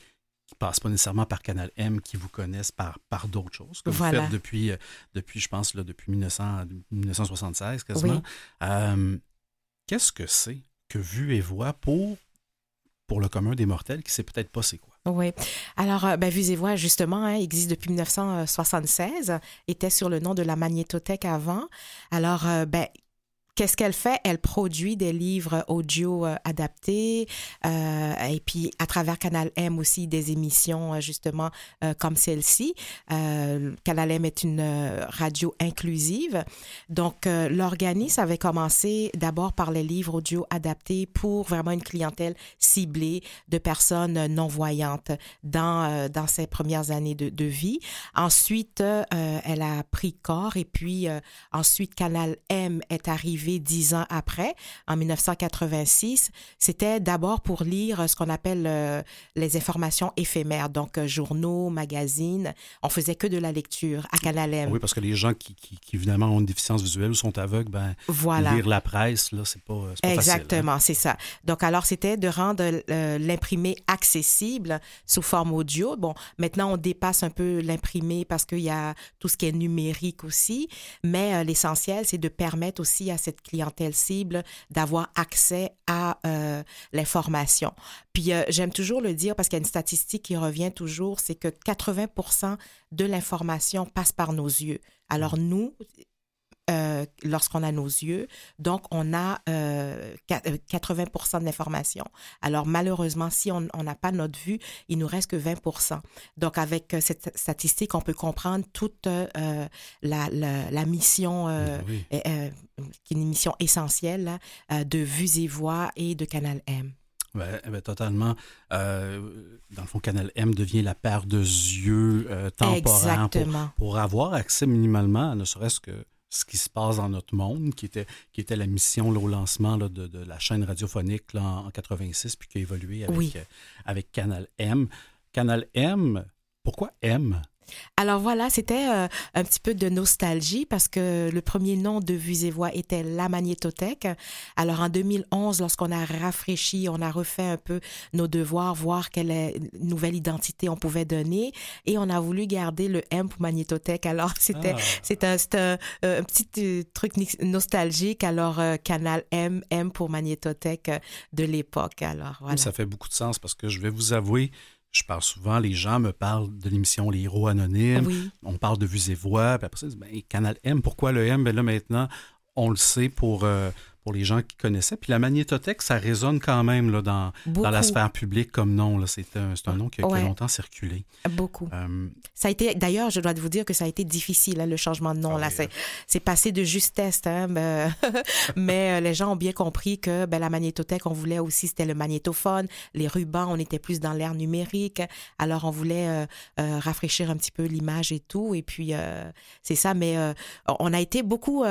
ne passent pas nécessairement par Canal M, qui vous connaissent par, par d'autres choses, que vous faites depuis, euh, depuis, je pense, là, depuis 1900, 1976 quasiment. Euh, qu'est-ce que c'est que Vue et Voix pour, pour le commun des mortels qui ne sait peut-être pas c'est quoi? Oui. Alors, euh, ben, Vues et Voix, justement, hein, existe depuis 1976, était sur le nom de la magnétothèque avant. Alors, euh, ben, Qu'est-ce qu'elle fait? Elle produit des livres audio euh, adaptés euh, et puis à travers Canal M aussi des émissions euh, justement comme celle-ci. Canal M est une radio inclusive. Donc l'organisme avait commencé d'abord par les livres audio adaptés pour vraiment une clientèle ciblée de personnes non-voyantes dans, dans ses premières années de, de vie. Ensuite, elle a pris corps et puis ensuite Canal M est arrivé arrivé dix ans après, en 1986, c'était d'abord pour lire ce qu'on appelle euh, les informations éphémères, donc euh, journaux, magazines. On faisait que de la lecture à Canal M. Oui, parce que les gens qui, qui, qui, évidemment ont une déficience visuelle ou sont aveugles, ben voilà. lire la presse là, c'est pas, pas Exactement, hein. Exactement, c'est ça. Donc alors c'était de rendre euh, l'imprimé accessible sous forme audio. Bon, maintenant on dépasse un peu l'imprimé parce qu'il y a tout ce qui est numérique aussi, mais euh, l'essentiel c'est de permettre aussi à cette clientèle cible d'avoir accès à euh, l'information. Puis euh, j'aime toujours le dire parce qu'il y a une statistique qui revient toujours, c'est que 80% de l'information passe par nos yeux. Alors nous, euh, lorsqu'on a nos yeux. Donc, on a euh, 80 de l'information. Alors, malheureusement, si on n'a pas notre vue, il nous reste que 20% Donc, avec euh, cette statistique, on peut comprendre toute euh, la, la, la, mission, oui. qui est une mission essentielle là, de Vues et Voix et de Canal M. Oui, ben, totalement. Euh, dans le fond, Canal M devient la paire de yeux euh, temporaire pour, pour, avoir accès minimalement, ne serait-ce que ce qui se passe dans notre monde, qui était, qui était la mission là, au lancement là, de, de, la chaîne radiophonique là, en, en 86, puis qui a évolué avec, oui. euh, avec Canal M. Canal M, pourquoi M? Alors voilà, c'était euh, un petit peu de nostalgie parce que le premier nom de Vues et Voix était La Magnétothèque. Alors en 2011, lorsqu'on a rafraîchi, on a refait un peu nos devoirs, voir quelle nouvelle identité on pouvait donner et on a voulu garder le M pour Magnétothèque. Alors (laughs) c'était ah. c'est un, un, un, petit truc nostalgique. Alors euh, Canal M, M pour Magnétothèque de l'époque. Alors voilà. Ça fait beaucoup de sens parce que je vais vous avouer, je parle souvent, les gens me parlent de l'émission Les Héros Anonymes. Oui. On parle de vues et voix. Puis après ça, ben, Canal M, pourquoi le M? Ben là, maintenant, on le sait pour, euh, pour les gens qui connaissaient. Puis la magnétothèque, ça résonne quand même là, dans, dans la sphère publique comme nom. C'est un, un, nom qui a, ouais. qui a, longtemps circulé. Beaucoup. Euh... Ça a été, d'ailleurs, je dois vous dire que ça a été difficile, hein, le changement de nom. Ah, là, oui, c'est passé de justesse, hein, (laughs) mais, mais les gens ont bien compris que ben, la magnétothèque, on voulait aussi, c'était le magnétophone, les rubans, on était plus dans l'ère numérique. Alors, on voulait euh, euh, rafraîchir un petit peu l'image et tout. Et puis, euh, c'est ça. Mais on a été beaucoup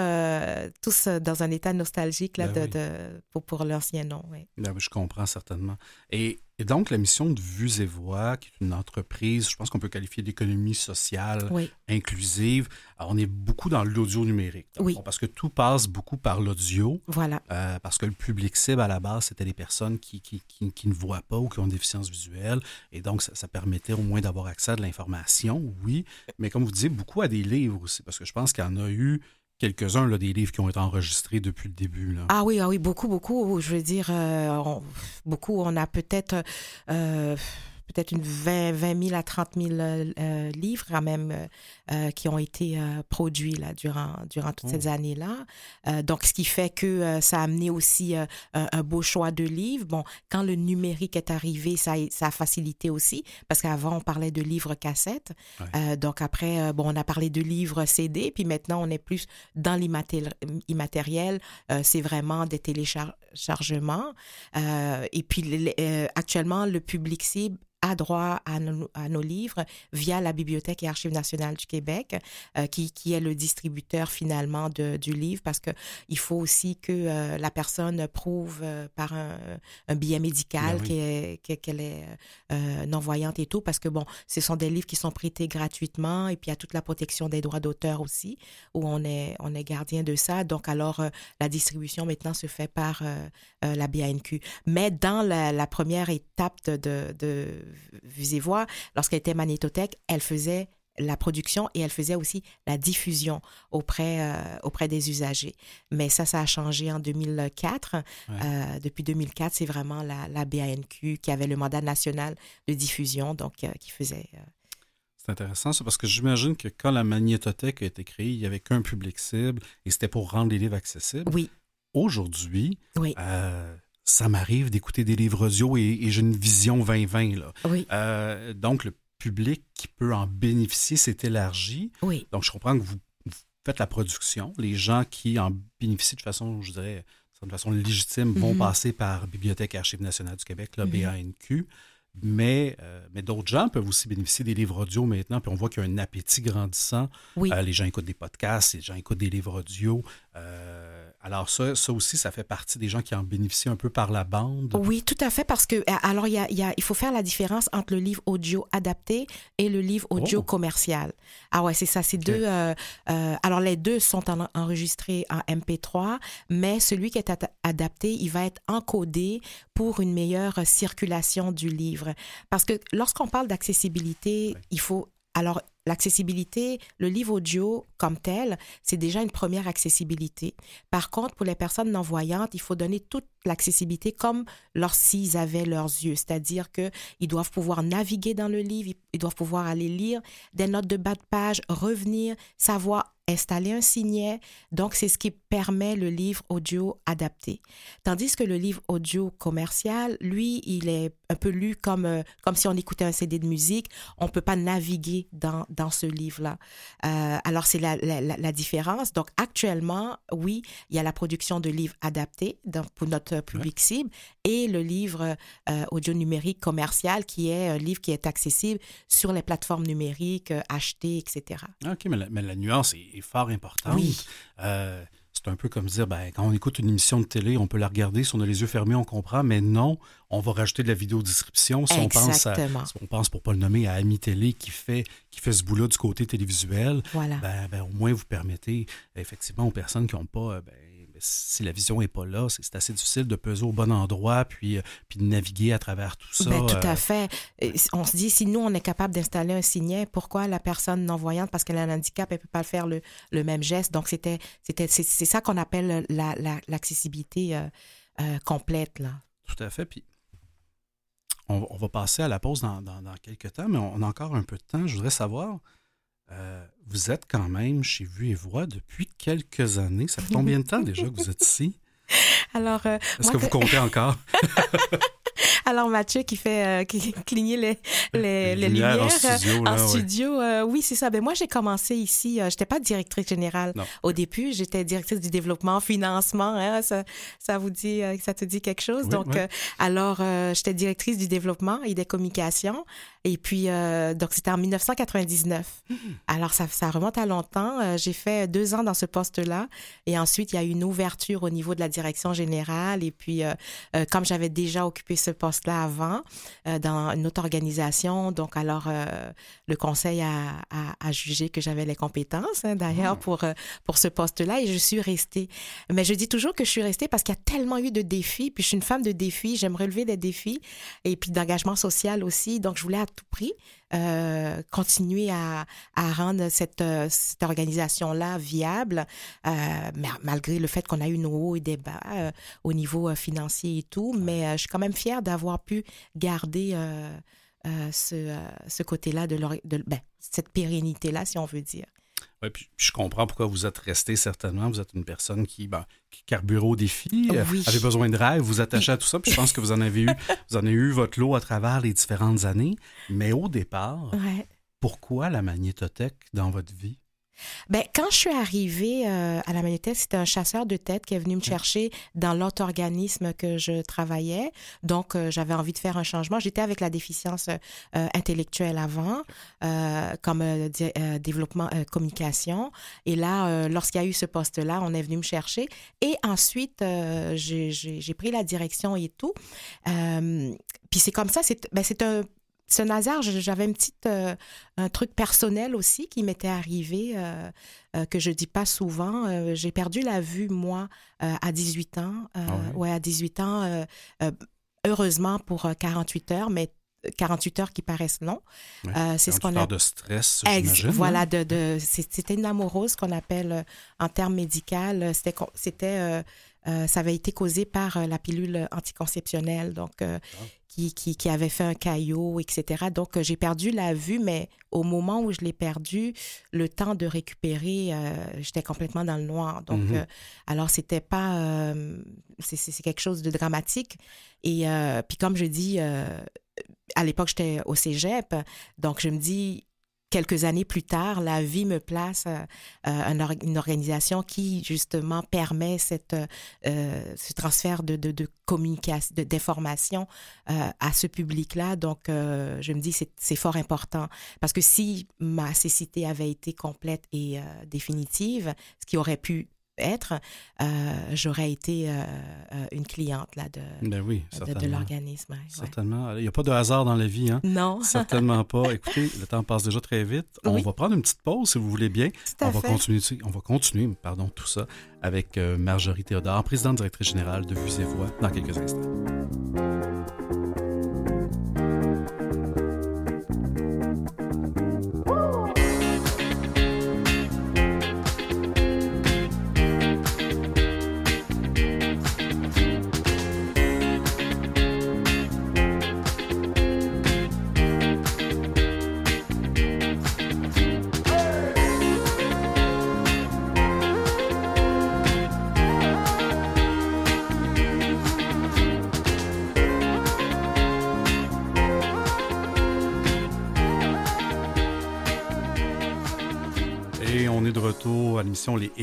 tous dans un état nostalgique là, ben de, oui. de, pour, pour l'ancien nom. Oui. Ben, je comprends certainement. Et, et, donc, la mission de Vues et Voix, qui est une entreprise, je pense qu'on peut qualifier d'économie sociale oui. inclusive, alors on est beaucoup dans l'audio numérique. Oui. Parce que tout passe beaucoup par l'audio. Voilà. Euh, parce que le public cible, à la base, c'était les personnes qui, qui, qui, qui, ne voient pas ou qui ont une déficience visuelle. Et donc, ça, ça permettait au moins d'avoir accès à de l'information, oui. Mais comme vous disiez, beaucoup à des livres aussi, parce que je pense qu'il y en a eu quelques-uns là, des livres qui ont été enregistrés depuis le début. Là. Ah oui, ah oui, beaucoup, beaucoup. Je veux dire, euh, on, beaucoup. On a peut-être euh, peut-être une 20, 20 000 à 30 000 euh, livres quand même euh, qui ont été euh, produits là, durant, durant toutes ces années-là. Euh, donc, ce qui fait que ça a amené aussi un, un, beau choix de livres. Bon, quand le numérique est arrivé, ça, ça a facilité aussi parce qu'avant, on parlait de livres cassettes. Ouais. donc, après, bon, on a parlé de livres CD, puis maintenant, on est plus dans l'immatériel. C'est vraiment des téléchargements. et puis, les, actuellement, le public cible a droit à nos, à nos, livres via la Bibliothèque et Archives nationales du Québec, euh, qui, qui, est le distributeur finalement de, du livre, parce que il faut aussi que euh, la personne prouve euh, par un, un, billet médical ben oui. qu'elle est, non-voyante et tout, parce que bon, ce sont des livres qui sont prêtés gratuitement, et puis il y a toute la protection des droits d'auteur aussi, où on est, on est gardien de ça. Donc alors, la distribution maintenant se fait par la BANQ. Mais dans la, la première étape de, de, de Vues et Voix, lorsqu'elle était magnétothèque, elle faisait la production et elle faisait aussi la diffusion auprès, euh, auprès des usagers. Mais ça, ça a changé en 2004. Ouais. Euh, depuis 2004, c'est vraiment la, la, BANQ qui avait le mandat national de diffusion, donc euh, qui faisait... C'est intéressant ça, parce que j'imagine que quand la magnétothèque a été créée, il n'y avait qu'un public cible et c'était pour rendre les livres accessibles. Oui. Aujourd'hui, oui ça m'arrive d'écouter des livres audio et, et j'ai une vision 2020. Là. Oui. Euh, donc, le public qui peut en bénéficier s'est élargi. Oui. Donc, je comprends que vous, vous, faites la production. Les gens qui en bénéficient de façon, je dirais, de façon légitime, vont mm -hmm. passer par Bibliothèque et Archives nationales du Québec, la mm -hmm. BANQ. Mais, euh, mais d'autres gens peuvent aussi bénéficier des livres audio maintenant. Puis on voit qu'il y a un appétit grandissant. Oui. Euh, les gens écoutent des podcasts, les gens écoutent des livres audio. Euh, Alors ça, ça aussi, ça fait partie des gens qui en bénéficient un peu par la bande. Oui, tout à fait, parce que alors il, y a, il, y a, il faut faire la différence entre le livre audio adapté et le livre audio Oh. commercial. Ah ouais, c'est ça, c'est deux. euh, euh, alors les deux sont en- enregistrés en MP3, mais celui qui est ad- adapté, il va être encodé pour une meilleure circulation du livre. Parce que lorsqu'on parle d'accessibilité, il faut alors l'accessibilité, le livre audio comme tel, c'est déjà une première accessibilité. Par contre, pour les personnes non-voyantes, il faut donner toute l'accessibilité comme lorsqu'ils avaient leurs yeux, c'est-à-dire que ils doivent pouvoir naviguer dans le livre, ils doivent pouvoir aller lire des notes de bas de page, revenir, savoir installer un signet. Donc, c'est ce qui permet le livre audio adapté. Tandis que le livre audio commercial, lui, il est un peu lu comme, euh, comme si on écoutait un CD de musique. On ne peut pas naviguer dans, dans ce livre-là. Euh, alors, c'est la, la, la- la différence. Donc, actuellement, oui, il y a la production de livres adaptés donc, pour notre public cible et le livre euh, audio numérique commercial qui est un livre qui est accessible sur les plateformes numériques, euh, achetées, etc. OK, mais la, mais la nuance est, est fort importante. Oui. Euh, c'est un peu comme dire, ben, quand on écoute une émission de télé, on peut la regarder, si on a les yeux fermés, on comprend, mais non, on va rajouter de la vidéo description. Si on pense à, si on pense, pour pas le nommer, à Ami Télé qui fait, qui fait ce bout-là du côté télévisuel, Voilà. ben, ben, au moins vous permettez effectivement aux personnes qui n'ont pas, euh, ben, si la vision n'est pas là, c'est assez difficile de peser au bon endroit puis, euh, puis de naviguer à travers tout ça. Ben, tout euh, à fait. Et On se dit, si nous, on est capable d'installer un signet, pourquoi la personne non-voyante, parce qu'elle a un handicap, elle ne peut pas faire le, le même geste? Donc, c'était, c'était, c'est, ça qu'on appelle la, la- l'accessibilité euh, euh, complète. Là. Tout à fait. Puis on, on va passer à la pause dans, dans- dans quelques temps, mais on a encore un peu de temps. Je voudrais savoir, euh, vous êtes quand même chez Vue et Voix depuis quelques années. Ça fait combien de temps déjà que vous êtes ici? (laughs) Alors, euh, Est-ce que vous comptez encore? (laughs) alors Mathieu qui fait euh, qui (laughs) cligner les, les, les lumières lumières en studio, là, en ouais. studio, euh, oui, c'est ça. Ben moi, j'ai commencé ici. Euh, j'étais pas directrice générale Non. au début. J'étais directrice du développement, financement. hein, ça, ça vous dit, ça te dit quelque chose? Oui, donc, oui. alors, j'étais directrice du développement et des communications. Et puis, euh, donc, c'était en 1999. Hmm. Alors, ça, ça remonte à longtemps. Euh, j'ai fait deux ans dans ce poste-là. Et ensuite, il y a eu une ouverture au niveau de la direction générale. Et puis, euh, comme j'avais déjà occupé ce poste-là avant, dans une autre organisation, donc alors le conseil a, a, a jugé que j'avais les compétences, hein, d'ailleurs, pour, euh, pour ce poste-là. Et je suis restée. Mais je dis toujours que je suis restée parce qu'il y a tellement eu de défis. Puis je suis une femme de défis. J'aime relever des défis. Et puis d'engagement social aussi. Donc, je voulais tout prix euh, continuer à, à rendre cette, euh, cette organisation-là viable, euh, malgré le fait qu'on a eu nos hauts et des bas euh, au niveau financier et tout. Mais je suis quand même fière d'avoir pu garder ce, ce côté-là de, de ben, cette pérennité-là, si on veut dire. Ouais, puis je comprends pourquoi vous êtes resté certainement. Vous êtes une personne qui, ben, qui carbure au défi, euh, Oui. avez besoin de rêve, vous attachez à tout ça. Puis je pense que vous en avez eu, (laughs) vous en avez eu votre lot à travers les différentes années. Mais au départ, Ouais. pourquoi la magnétothèque dans votre vie? Ben, quand je suis arrivée euh, à la magnétothèque, c'était un chasseur de tête qui est venu me chercher dans l'autre organisme que je travaillais. Donc, euh, j'avais envie de faire un changement. J'étais avec la déficience euh, intellectuelle avant, comme développement communication. Et là, lorsqu'il y a eu ce poste-là, on est venu me chercher. Et ensuite, j'ai pris la direction et tout. Puis c'est comme ça, c'est ben, c'est un hasard. Je- J'avais une petite, euh, un truc personnel aussi qui m'était arrivé euh, euh, que je dis pas souvent. J'ai perdu la vue moi à 18 ans. Ah oui? ouais, à 18 ans. heureusement pour euh, 48 heures, mais 48 heures qui paraissent longs. Ouais. Euh, c'est ce qu'on a de stress, Ex- voilà, hein? de, de, c'était une amorose qu'on appelle en termes médicaux. euh, C'était, euh, euh, ça avait été causé par euh, la pilule anticonceptionnelle, donc euh, Ah. qui, qui, qui avait fait un caillot, etc. Donc j'ai perdu la vue, mais au moment où je l'ai perdu, le temps de récupérer, j'étais complètement dans le noir. Donc, Mhm. euh, alors c'était pas, c'est, quelque chose de dramatique. Et puis comme je dis, à l'époque j'étais au cégep, donc je me dis quelques années plus tard, la vie me place euh, euh, or- une organisation qui justement permet cette, euh, ce transfert de, de, de communication, d'information euh, à ce public-là. Donc, euh, je me dis c'est c'est fort important parce que si ma cécité avait été complète et euh, définitive, ce qui aurait pu être, euh, j'aurais été euh, euh, une cliente là, de, Ben oui, de, l'organisme. ouais. Certainement. Il n'y a pas de hasard dans la vie, hein? Non, Certainement pas. (laughs) Écoutez, le temps passe déjà très vite. On Oui. va prendre une petite pause, si vous voulez bien. tout à On va continuer, on va continuer, pardon, tout ça avec Marjorie Théodore, présidente directrice générale de Vues et Voix, dans quelques instants.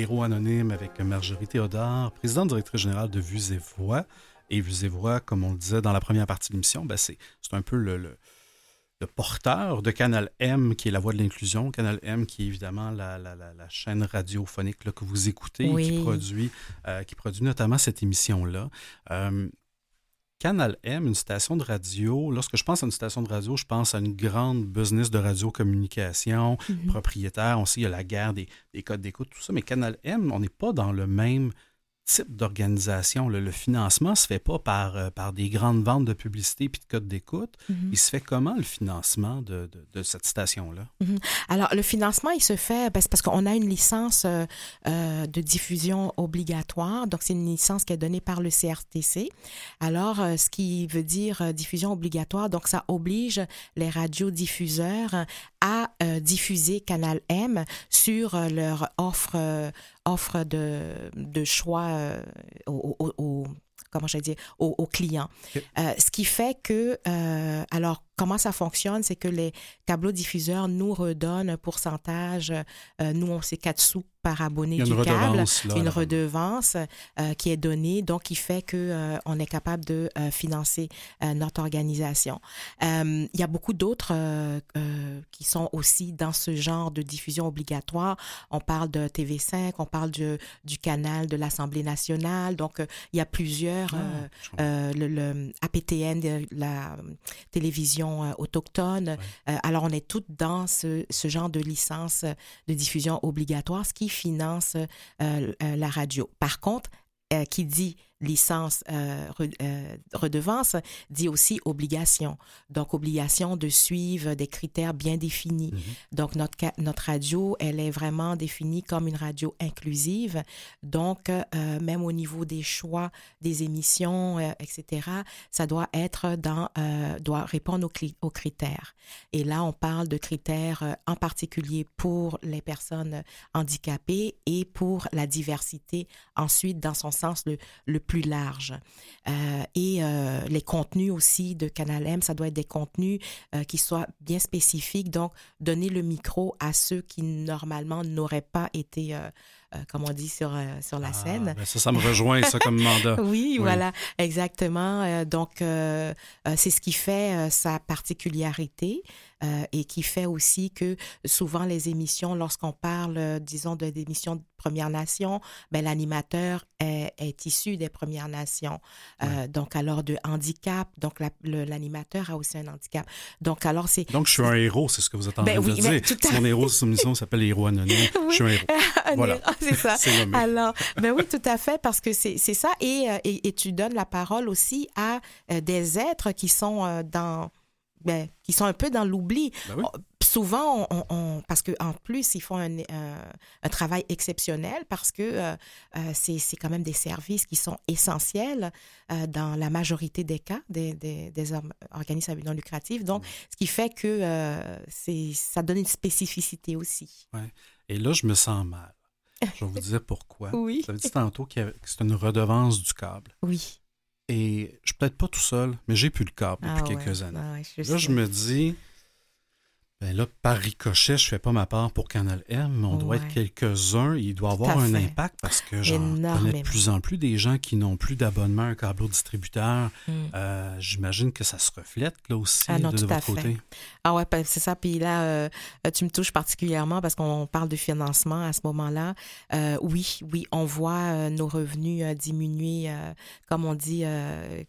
Héros Anonymes avec Marjorie Théodore, présidente directrice générale de Vues et Voix. Et Vues et Voix, comme on le disait dans la première partie de l'émission, ben c'est un peu le, le- le porteur de Canal M, qui est la voix de l'inclusion. Canal M, qui est évidemment la, la- la- la chaîne radiophonique là, que vous écoutez, et qui produit, euh, qui produit notamment cette émission-là. Euh, Canal M, une station de radio, lorsque je pense à une station de radio, je pense à une grande business de radiocommunication, Mhm. propriétaire. On sait, il y a la guerre des, des codes d'écoute, tout ça. Mais Canal M, on n'est pas dans le même type d'organisation. Le, financement se fait pas par, euh, par des grandes ventes de publicité puis de codes d'écoute. Mhm. Il se fait comment le financement de, de- de cette station-là? Alors, le financement, il se fait ben, parce qu'on a une licence euh, euh, de diffusion obligatoire. Donc, c'est une licence qui est donnée par le CRTC. Alors, ce qui veut dire euh, diffusion obligatoire, donc ça oblige les radiodiffuseurs à euh, diffuser Canal M sur leur offre, offre de, de choix euh, au, au- au- comment je vais dire, aux, aux clients. Ok. Euh, ce qui fait que, euh, alors, comment ça fonctionne, c'est que les câbleaux-diffuseurs nous redonnent un pourcentage, euh, nous, on sait 4 sous par abonné du câble. Là, une redevance euh, qui est donnée, donc qui fait que euh, on est capable de euh, financer notre organisation. Il y a beaucoup d'autres qui sont aussi dans ce genre de diffusion obligatoire. On parle de TV5, on parle du, du canal de l'Assemblée nationale. Donc, il y a plusieurs. Ah, le, le APTN, la télévision euh, autochtone. Euh, alors, on est toutes dans ce, ce genre de licence euh, de diffusion obligatoire, ce qui finance euh, euh, la radio. Par contre, euh, qui dit licence euh, euh, redevance dit aussi obligation. Donc, obligation de suivre des critères bien définis. Mhm. Donc, notre, notre radio, elle est vraiment définie comme une radio inclusive. Donc, euh, même au niveau des choix des émissions, euh, etc., ça doit être dans, doit répondre aux, critères. Et là, on parle de critères en particulier pour les personnes handicapées et pour la diversité, ensuite, dans son sens le, le plus large. Euh, et euh, les contenus aussi de Canal M, ça doit être des contenus euh, qui soient bien spécifiques. Donc, donner le micro à ceux qui normalement n'auraient pas été, comme on dit, sur, sur la Ah, scène. ben ça, ça me rejoint, ça, comme (laughs) mandat. Oui, Oui. voilà, exactement. Donc, c'est ce qui fait sa particularité euh, et qui fait aussi que souvent les émissions, lorsqu'on parle, euh, disons, de- d'émissions de Premières Nations, ben, l'animateur est, est issu des Premières Nations. Euh, Donc, alors de handicap, donc la- le- l'animateur a aussi un handicap. Donc, alors c'est... Donc, je suis un héros, c'est ce que vous êtes en Ben train oui, de mais dire. Mon héros, cette émission (laughs) s'appelle Héros Anonymes. Je suis un héros. (laughs) Voilà. (laughs) C'est ça. C'est. Alors, ben oui, tout à fait, parce que c'est c'est ça. Et, et, et tu donnes la parole aussi à des êtres qui sont dans. Ben, qui sont un peu dans l'oubli. Ben oui. On- Souvent, on, on- parce qu'en plus, ils font un, un- un travail exceptionnel parce que euh, euh, c'est quand même des services qui sont essentiels euh, dans la majorité des cas des, des, organismes à but non lucratif. Donc, ce qui fait que euh, c'est ça donne une spécificité aussi. Et là, je me sens mal. Je vais vous dire pourquoi. (laughs) Oui. Vous avez dit tantôt que c'est une redevance du câble. Oui. Et je suis peut-être pas tout seul, mais j'ai plus le câble depuis Ah ouais. quelques années. Ah ouais, je Là, sais. je me dis, Ben là, par ricochet, je fais pas ma part pour Canal M, mais on doit être quelques-uns. Il doit Tout avoir un fait. impact parce que j'en connais de plus en plus des gens qui n'ont plus d'abonnement à un câbleau distributeur. Mm. Euh, J'imagine que ça se reflète là aussi Ah non, de, de tout à votre côté. Ah ouais, ben, c'est ça. Puis là, euh, tu me touches particulièrement parce qu'on parle de financement à ce moment-là. Euh, oui, oui, on voit nos revenus diminuer, comme on dit,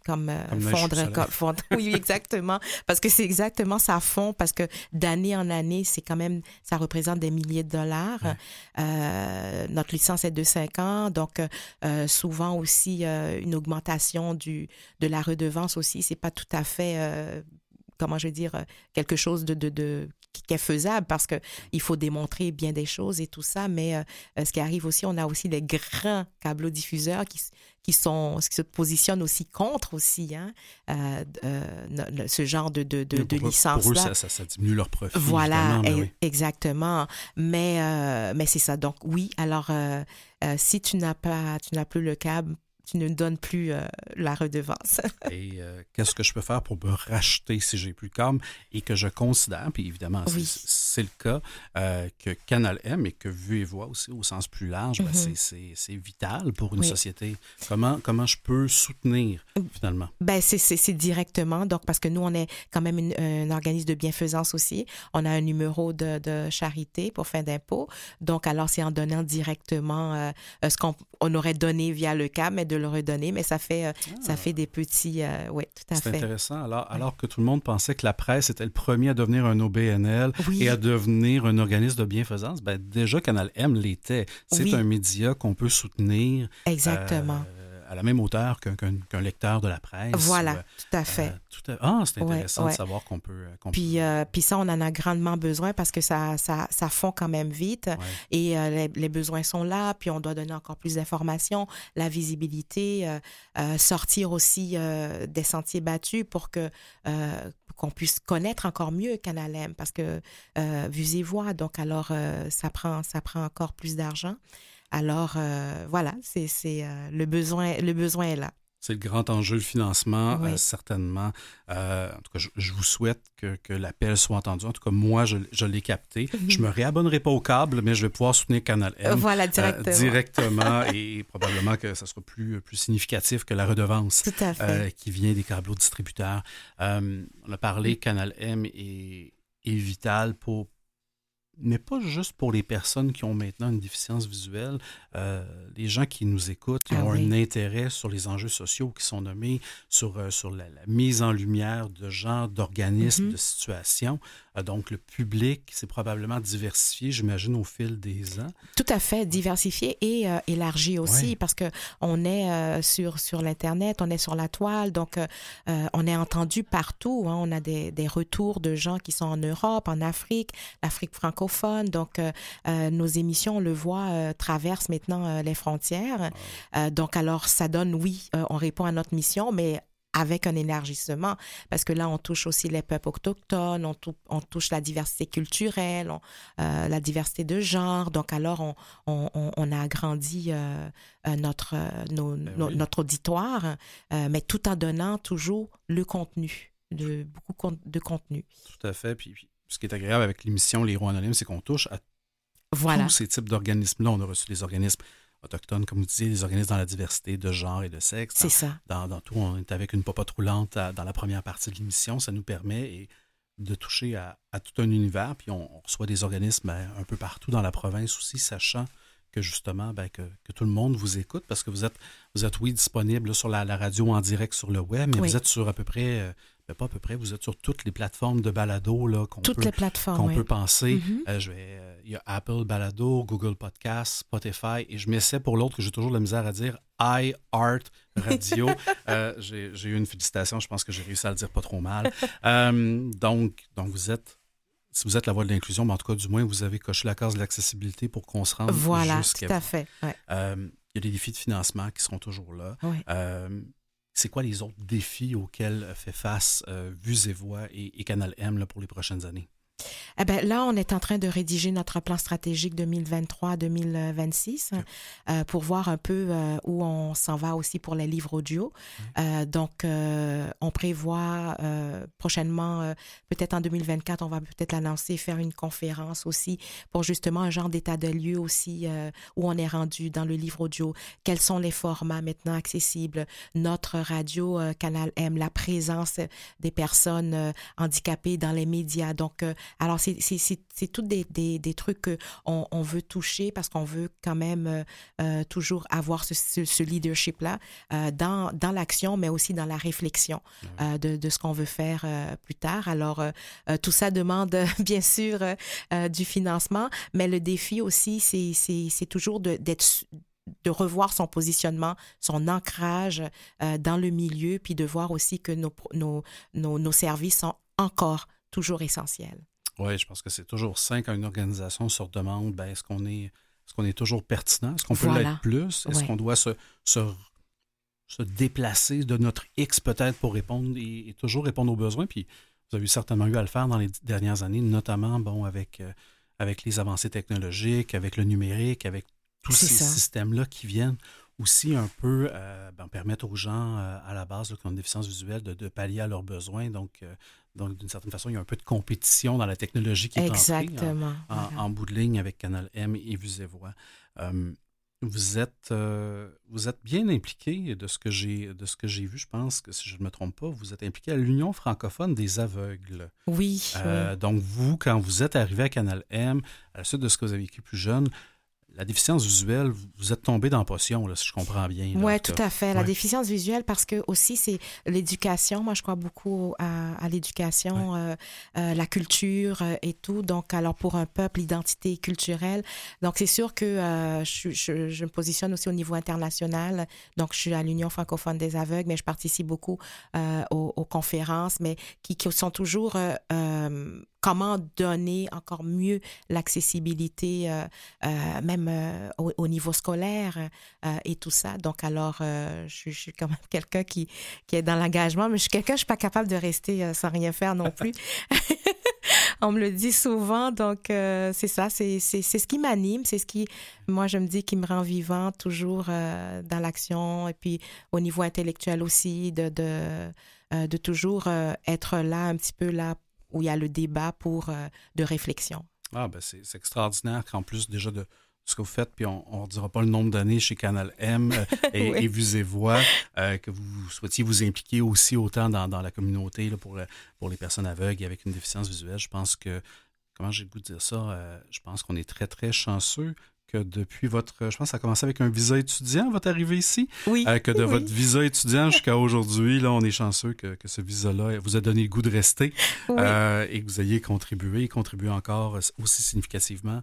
comme, fondre, comme-. (laughs) Oui, exactement. Parce que c'est exactement ça fond, parce que d'année en année, c'est quand même, ça représente des milliers de dollars. Ouais. Euh, notre licence est de 5 ans, donc euh, souvent aussi euh, une augmentation du, de la redevance aussi, c'est pas tout à fait comment je veux dire, euh, quelque chose de, de, de qui qui est faisable parce que il faut démontrer bien des choses et tout ça. Mais euh, euh, ce qui arrive aussi, on a aussi les grands câblodiffuseurs qui, s- qui, sont, qui se positionnent aussi contre aussi hein, euh, euh, ce genre de, de, de, licence pour eux, là. ça, ça- ça diminue leur profit. Voilà, évidemment, mais oui. exactement. Mais, mais c'est ça. Donc, oui, alors, si tu n'as pas, tu n'as plus le câble, tu ne donnes plus euh, la redevance. (laughs) Et euh, qu'est-ce que je peux faire pour me racheter si j'ai plus le câble et que je considère, puis évidemment, c'est- Oui. c'est le cas, euh, que Canal M et que Vue et Voix aussi, au sens plus large, ben, Mhm. c'est- vital pour une Oui. société. Comment, comment je peux soutenir, finalement? Ben, c'est, directement. Donc, parce que nous, on est quand même une- un organisme de bienfaisance aussi. On a un numéro de, de charité pour fin d'impôt. Donc, alors, c'est en donnant directement ce qu'on on aurait donné via le CAM, mais de le redonner. Mais ça fait, euh, ça fait des petits. euh, oui, tout à Ah. C'est fait. intéressant. Alors, alors que tout le monde pensait que la presse était le premier à devenir un OBNL Oui. et à devenir un organisme de bienfaisance, ben déjà Canal M l'était. C'est Oui. un média qu'on peut soutenir Exactement. euh, à la même hauteur qu'un lecteur de la presse. voilà, ou, euh, tout à fait. euh, tout à- Ah, c'est intéressant ouais. de savoir qu'on peut. euh, Puis, peut- puis ça, on en a grandement besoin parce que ça, ça, ça fond quand même vite ouais. et les, les besoins sont là. Puis on doit donner encore plus d'informations, la visibilité, sortir aussi des sentiers battus pour que qu'on puisse connaître encore mieux Canal M parce que euh, vues et voix. Donc alors euh, ça prend ça prend encore plus d'argent. Alors euh, voilà, c'est euh, le besoin le besoin est là. C'est le grand enjeu, le financement, Oui. euh, certainement. Euh, en tout cas, je, je vous souhaite que, que l'appel soit entendu. En tout cas, moi, je, je l'ai capté. (laughs) Je me réabonnerai pas au câble, mais je vais pouvoir soutenir Canal M. voilà euh, directement. directement (laughs) et probablement que ça sera plus, plus significatif que la redevance Tout à fait. qui vient des câbleaux distributeurs. On a parlé, Canal M est, est vital pour, mais pas juste pour les personnes qui ont maintenant une déficience visuelle, euh, les gens qui nous écoutent, qui Ah ont oui. un intérêt sur les enjeux sociaux qui sont nommés, sur, euh, sur la, la mise en lumière de gens, d'organismes, Mhm. de situations. Euh, donc, le public s'est probablement diversifié, j'imagine, au fil des ans. Tout à fait, diversifié et élargi aussi, Ouais. parce que on est sur sur l'internet, on est sur la toile, donc on est entendu partout. hein. on a des, des retours de gens qui sont en Europe, en Afrique, l'Afrique francophone. Donc euh, euh, nos émissions, on le voit, euh, traversent maintenant les frontières. Donc alors ça donne, oui, on répond à notre mission, mais avec un élargissement, parce que là, on touche aussi les peuples autochtones, on, tou- on touche la diversité culturelle, on- euh, la diversité de genre. Donc, alors, on, on, on- on a agrandi euh, euh, notre, oui. auditoire, euh, mais tout en donnant toujours le contenu, de, beaucoup de contenu. Tout à fait. Puis, puis, ce qui est agréable avec l'émission Les Rois Anonymes, c'est qu'on touche à Voilà. tous ces types d'organismes-là. On a reçu des organismes autochtones, comme vous disiez, des organismes dans la diversité de genre et de sexe. C'est ça. Dans, dans tout, on est avec une popote roulante à- dans la première partie de l'émission. Ça nous permet et, de toucher à, à tout un univers. Puis on, on reçoit des organismes ben, un peu partout dans la province aussi, sachant que justement, ben, que, que tout le monde vous écoute parce que vous êtes, vous êtes oui, disponible là, sur la, la radio en direct sur le web, mais Oui. vous êtes sur à peu près, euh, pas à peu près, vous êtes sur toutes les plateformes de balado là, qu'on Toutes peut, les plateformes. qu'on oui. peut penser. Mhm. Euh, je vais, euh, il y a Apple Balado, Google Podcast, Spotify, et je m'essaie pour l'autre que j'ai toujours de la misère à dire, iHeart Radio. (laughs) Euh, j'ai eu une félicitation, je pense que j'ai réussi à le dire pas trop mal. Euh, donc, donc, vous êtes, si vous êtes la voix de l'inclusion, mais en tout cas, du moins, vous avez coché la case de l'accessibilité pour qu'on se rende Voilà, tout jusqu'à à vous. fait. Ouais. Euh, il y a des défis de financement qui seront toujours là. Ouais. Euh, c'est quoi les autres défis auxquels fait face euh, Vues et Voix et, Canal M pour les prochaines années? Eh ben, là, on est en train de rédiger notre plan stratégique 2023-2026 euh, pour voir un peu euh, où on s'en va aussi pour les livres audio. Euh, donc, on prévoit prochainement, peut-être en 2024, on va peut-être l'annoncer, faire une conférence aussi pour justement un genre d'état de lieu aussi où on est rendu dans le livre audio. Quels sont les formats maintenant accessibles? Notre radio, Canal M, la présence des personnes handicapées dans les médias. Donc, alors, c'est- tous des, des, des trucs qu'on on veut toucher parce qu'on veut quand même euh, euh, toujours avoir ce, ce, ce leadership-là euh, dans, dans l'action, mais aussi dans la réflexion euh, de, de ce qu'on veut faire plus tard. Alors, tout ça demande (laughs) bien sûr du financement, mais le défi aussi, c'est- toujours de- d'être de revoir son positionnement, son ancrage euh, dans le milieu, puis de voir aussi que nos, nos, nos, nos services sont encore toujours essentiels. Oui, je pense que c'est toujours sain quand une organisation se demande ben, est-ce qu'on est, est, qu'on est toujours pertinent? Est-ce qu'on peut Voilà. l'être plus? Est-ce Ouais. qu'on doit se, se, se déplacer de notre X peut-être pour répondre et, et toujours répondre aux besoins? Puis vous avez certainement eu à le faire dans les dernières années, notamment bon, avec, euh, avec les avancées technologiques, avec le numérique, avec tous ces systèmes-là qui viennent aussi un peu euh, ben, permettre aux gens euh, à la base qui ont une déficience visuelle de, de pallier à leurs besoins. Donc, euh, donc d'une certaine façon, il y a un peu de compétition dans la technologie qui est entrée en- Exactement. en, voilà. en bout de ligne avec Canal M et Vues et Voix. Euh, vous êtes, euh, vous êtes bien impliqué de ce que j'ai de ce que j'ai vu. Je pense que si je ne me trompe pas, vous êtes impliqué à l'Union francophone des aveugles. Oui, Euh, Donc vous, quand vous êtes arrivé à Canal M, à la suite de ce que vous avez vécu plus jeune, la déficience visuelle, vous- êtes tombé dans la potion, là, si je comprends bien. Oui, tout à fait. La Ouais. déficience visuelle, parce que aussi, c'est l'éducation. Moi, je crois beaucoup à, à l'éducation, euh, euh, la culture euh, et tout. Donc, alors, pour un peuple, l'identité culturelle. Donc, c'est sûr que je, je- je me positionne aussi au niveau international. Donc, je suis à l'Union francophone des aveugles, mais je participe beaucoup aux, aux conférences, mais qui, qui sont toujours comment donner encore mieux l'accessibilité, euh, euh, même euh, au, au niveau scolaire et tout ça. Donc, alors, je, suis- quand même (laughs) quelqu'un qui, qui est dans l'engagement, mais je suis quelqu'un, je suis pas capable de rester sans rien faire non plus. (laughs) On me le dit souvent, donc c'est ça, c'est ce qui m'anime, c'est ce qui, moi, je me dis, qui me rend vivant toujours dans l'action et puis au niveau intellectuel aussi, de, de, de toujours être là, un petit peu là où il y a le débat pour euh, de réflexion. Ah, ben c'est extraordinaire qu'en plus déjà de ce que vous faites, puis on ne dira pas le nombre d'années chez Canal M euh, (laughs) et, Oui. et Vues et Voix, euh, que vous souhaitiez vous impliquer aussi autant dans, dans la communauté là, pour, pour les personnes aveugles et avec une déficience visuelle. Je pense que, comment j'ai le goût de dire ça, euh, je pense qu'on est très, très chanceux que depuis votre, je pense que ça a commencé avec un visa étudiant, votre arrivée ici, Oui. euh, que de Oui. votre visa étudiant jusqu'à aujourd'hui, là, on est chanceux que, que ce visa-là vous a donné le goût de rester Oui. euh, et que vous ayez contribué, et contribué encore aussi significativement, euh,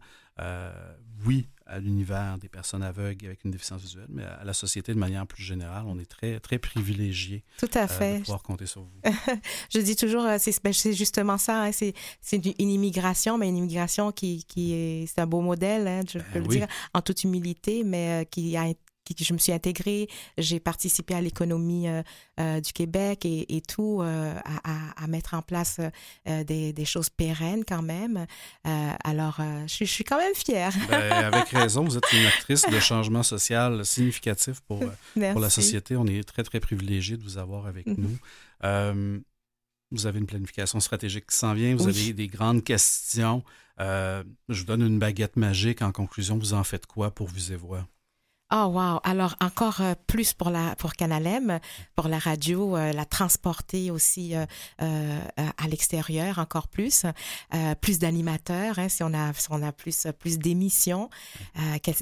oui, à l'univers des personnes aveugles avec une déficience visuelle, mais à la société de manière plus générale. On est très, très Tout à euh, de pouvoir compter sur vous. (laughs) Je dis toujours, euh, c'est ben, c'est justement ça, hein, c'est une, immigration, mais une immigration qui, qui est, c'est un beau modèle, hein, je Ben peux le dire, en toute humilité, mais euh, qui a qui, je me suis intégrée, j'ai participé à l'économie euh, euh, du Québec et, et tout, euh, à, à- à mettre en place des, des choses pérennes quand même. Alors, je, suis- je suis quand même fière. Ben, avec raison, vous êtes une actrice de changement social significatif pour, (laughs) la société. On est très, très privilégiés de vous avoir avec Mhm. nous. Vous avez une planification stratégique qui s'en vient. Vous Oui. avez des grandes questions. Euh, je vous donne une baguette magique. En conclusion, vous en faites quoi pour Vues Oh wow! Alors encore euh, plus pour la pour Canal M, pour la radio, euh, la transporter aussi euh, à l'extérieur encore plus, plus d'animateurs, hein, si on a si on a plus plus d'émissions,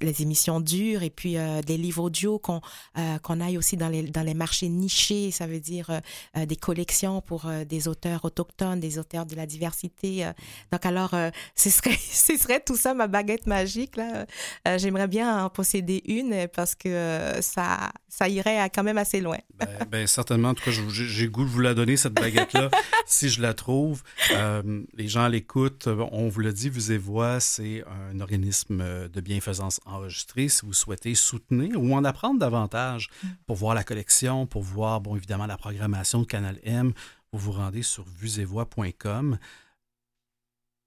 les émissions dures et puis des livres audio qu'on qu'on aille aussi dans les dans les marchés nichés, ça veut dire des collections pour des auteurs autochtones, des auteurs de la diversité. donc alors ce serait (laughs) ce serait tout ça ma baguette magique là. J'aimerais bien en posséder une parce que euh, ça, ça irait à- quand même assez loin. Ben, ben, certainement. En tout cas, j'ai goût de vous la donner, cette baguette-là, (laughs) si je la trouve. Euh, les gens l'écoutent. On vous l'a dit, Vues et Voix, c'est un organisme de bienfaisance enregistré. Si vous souhaitez soutenir ou en apprendre davantage pour voir la collection, pour voir, bon, évidemment, la programmation de Canal M, vous vous rendez sur vuesetvoix.com.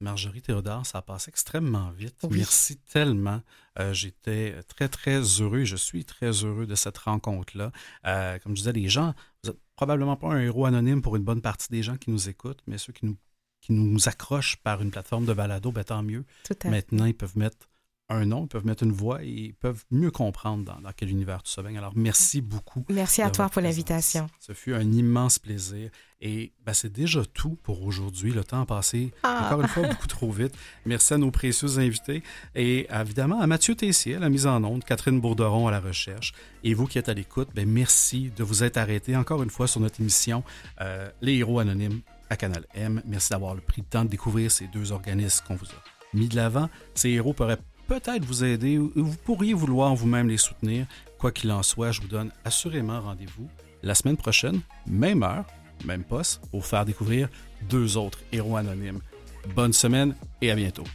Marjorie Théodore, ça a passé extrêmement vite. Oui. Merci tellement. Euh, J'étais très, très heureux. Je suis très heureux de cette rencontre-là. Euh, comme je disais, les gens, vous n'êtes probablement pas un héros anonyme pour une bonne partie des gens qui nous écoutent, mais ceux qui nous, qui nous accrochent par une plateforme de balado, ben, tant mieux. Tout à fait. Maintenant, ils peuvent mettre un nom, ils peuvent mettre une voix et ils peuvent mieux comprendre dans, dans quel univers tout baigne. Alors, merci beaucoup. Merci à toi pour l'invitation. Ce fut un immense plaisir. Et ben, c'est déjà tout pour aujourd'hui. Le temps a passé, Ah. encore une fois, beaucoup trop vite. Merci à nos précieux invités. Et évidemment à Mathieu Tessier à la mise en onde, Catherine Bourderon à la recherche. Et vous qui êtes à l'écoute, ben, merci de vous être arrêtés encore une fois sur notre émission euh, Les Héros Anonymes à Canal M. Merci d'avoir pris le temps de découvrir ces deux organismes qu'on vous a mis de l'avant. Ces héros pourraient peut-être vous aider ou vous pourriez vouloir vous-même les soutenir. Quoi qu'il en soit, je vous donne assurément rendez-vous la semaine prochaine, même heure, même poste, pour faire découvrir deux autres héros anonymes. Bonne semaine et à bientôt.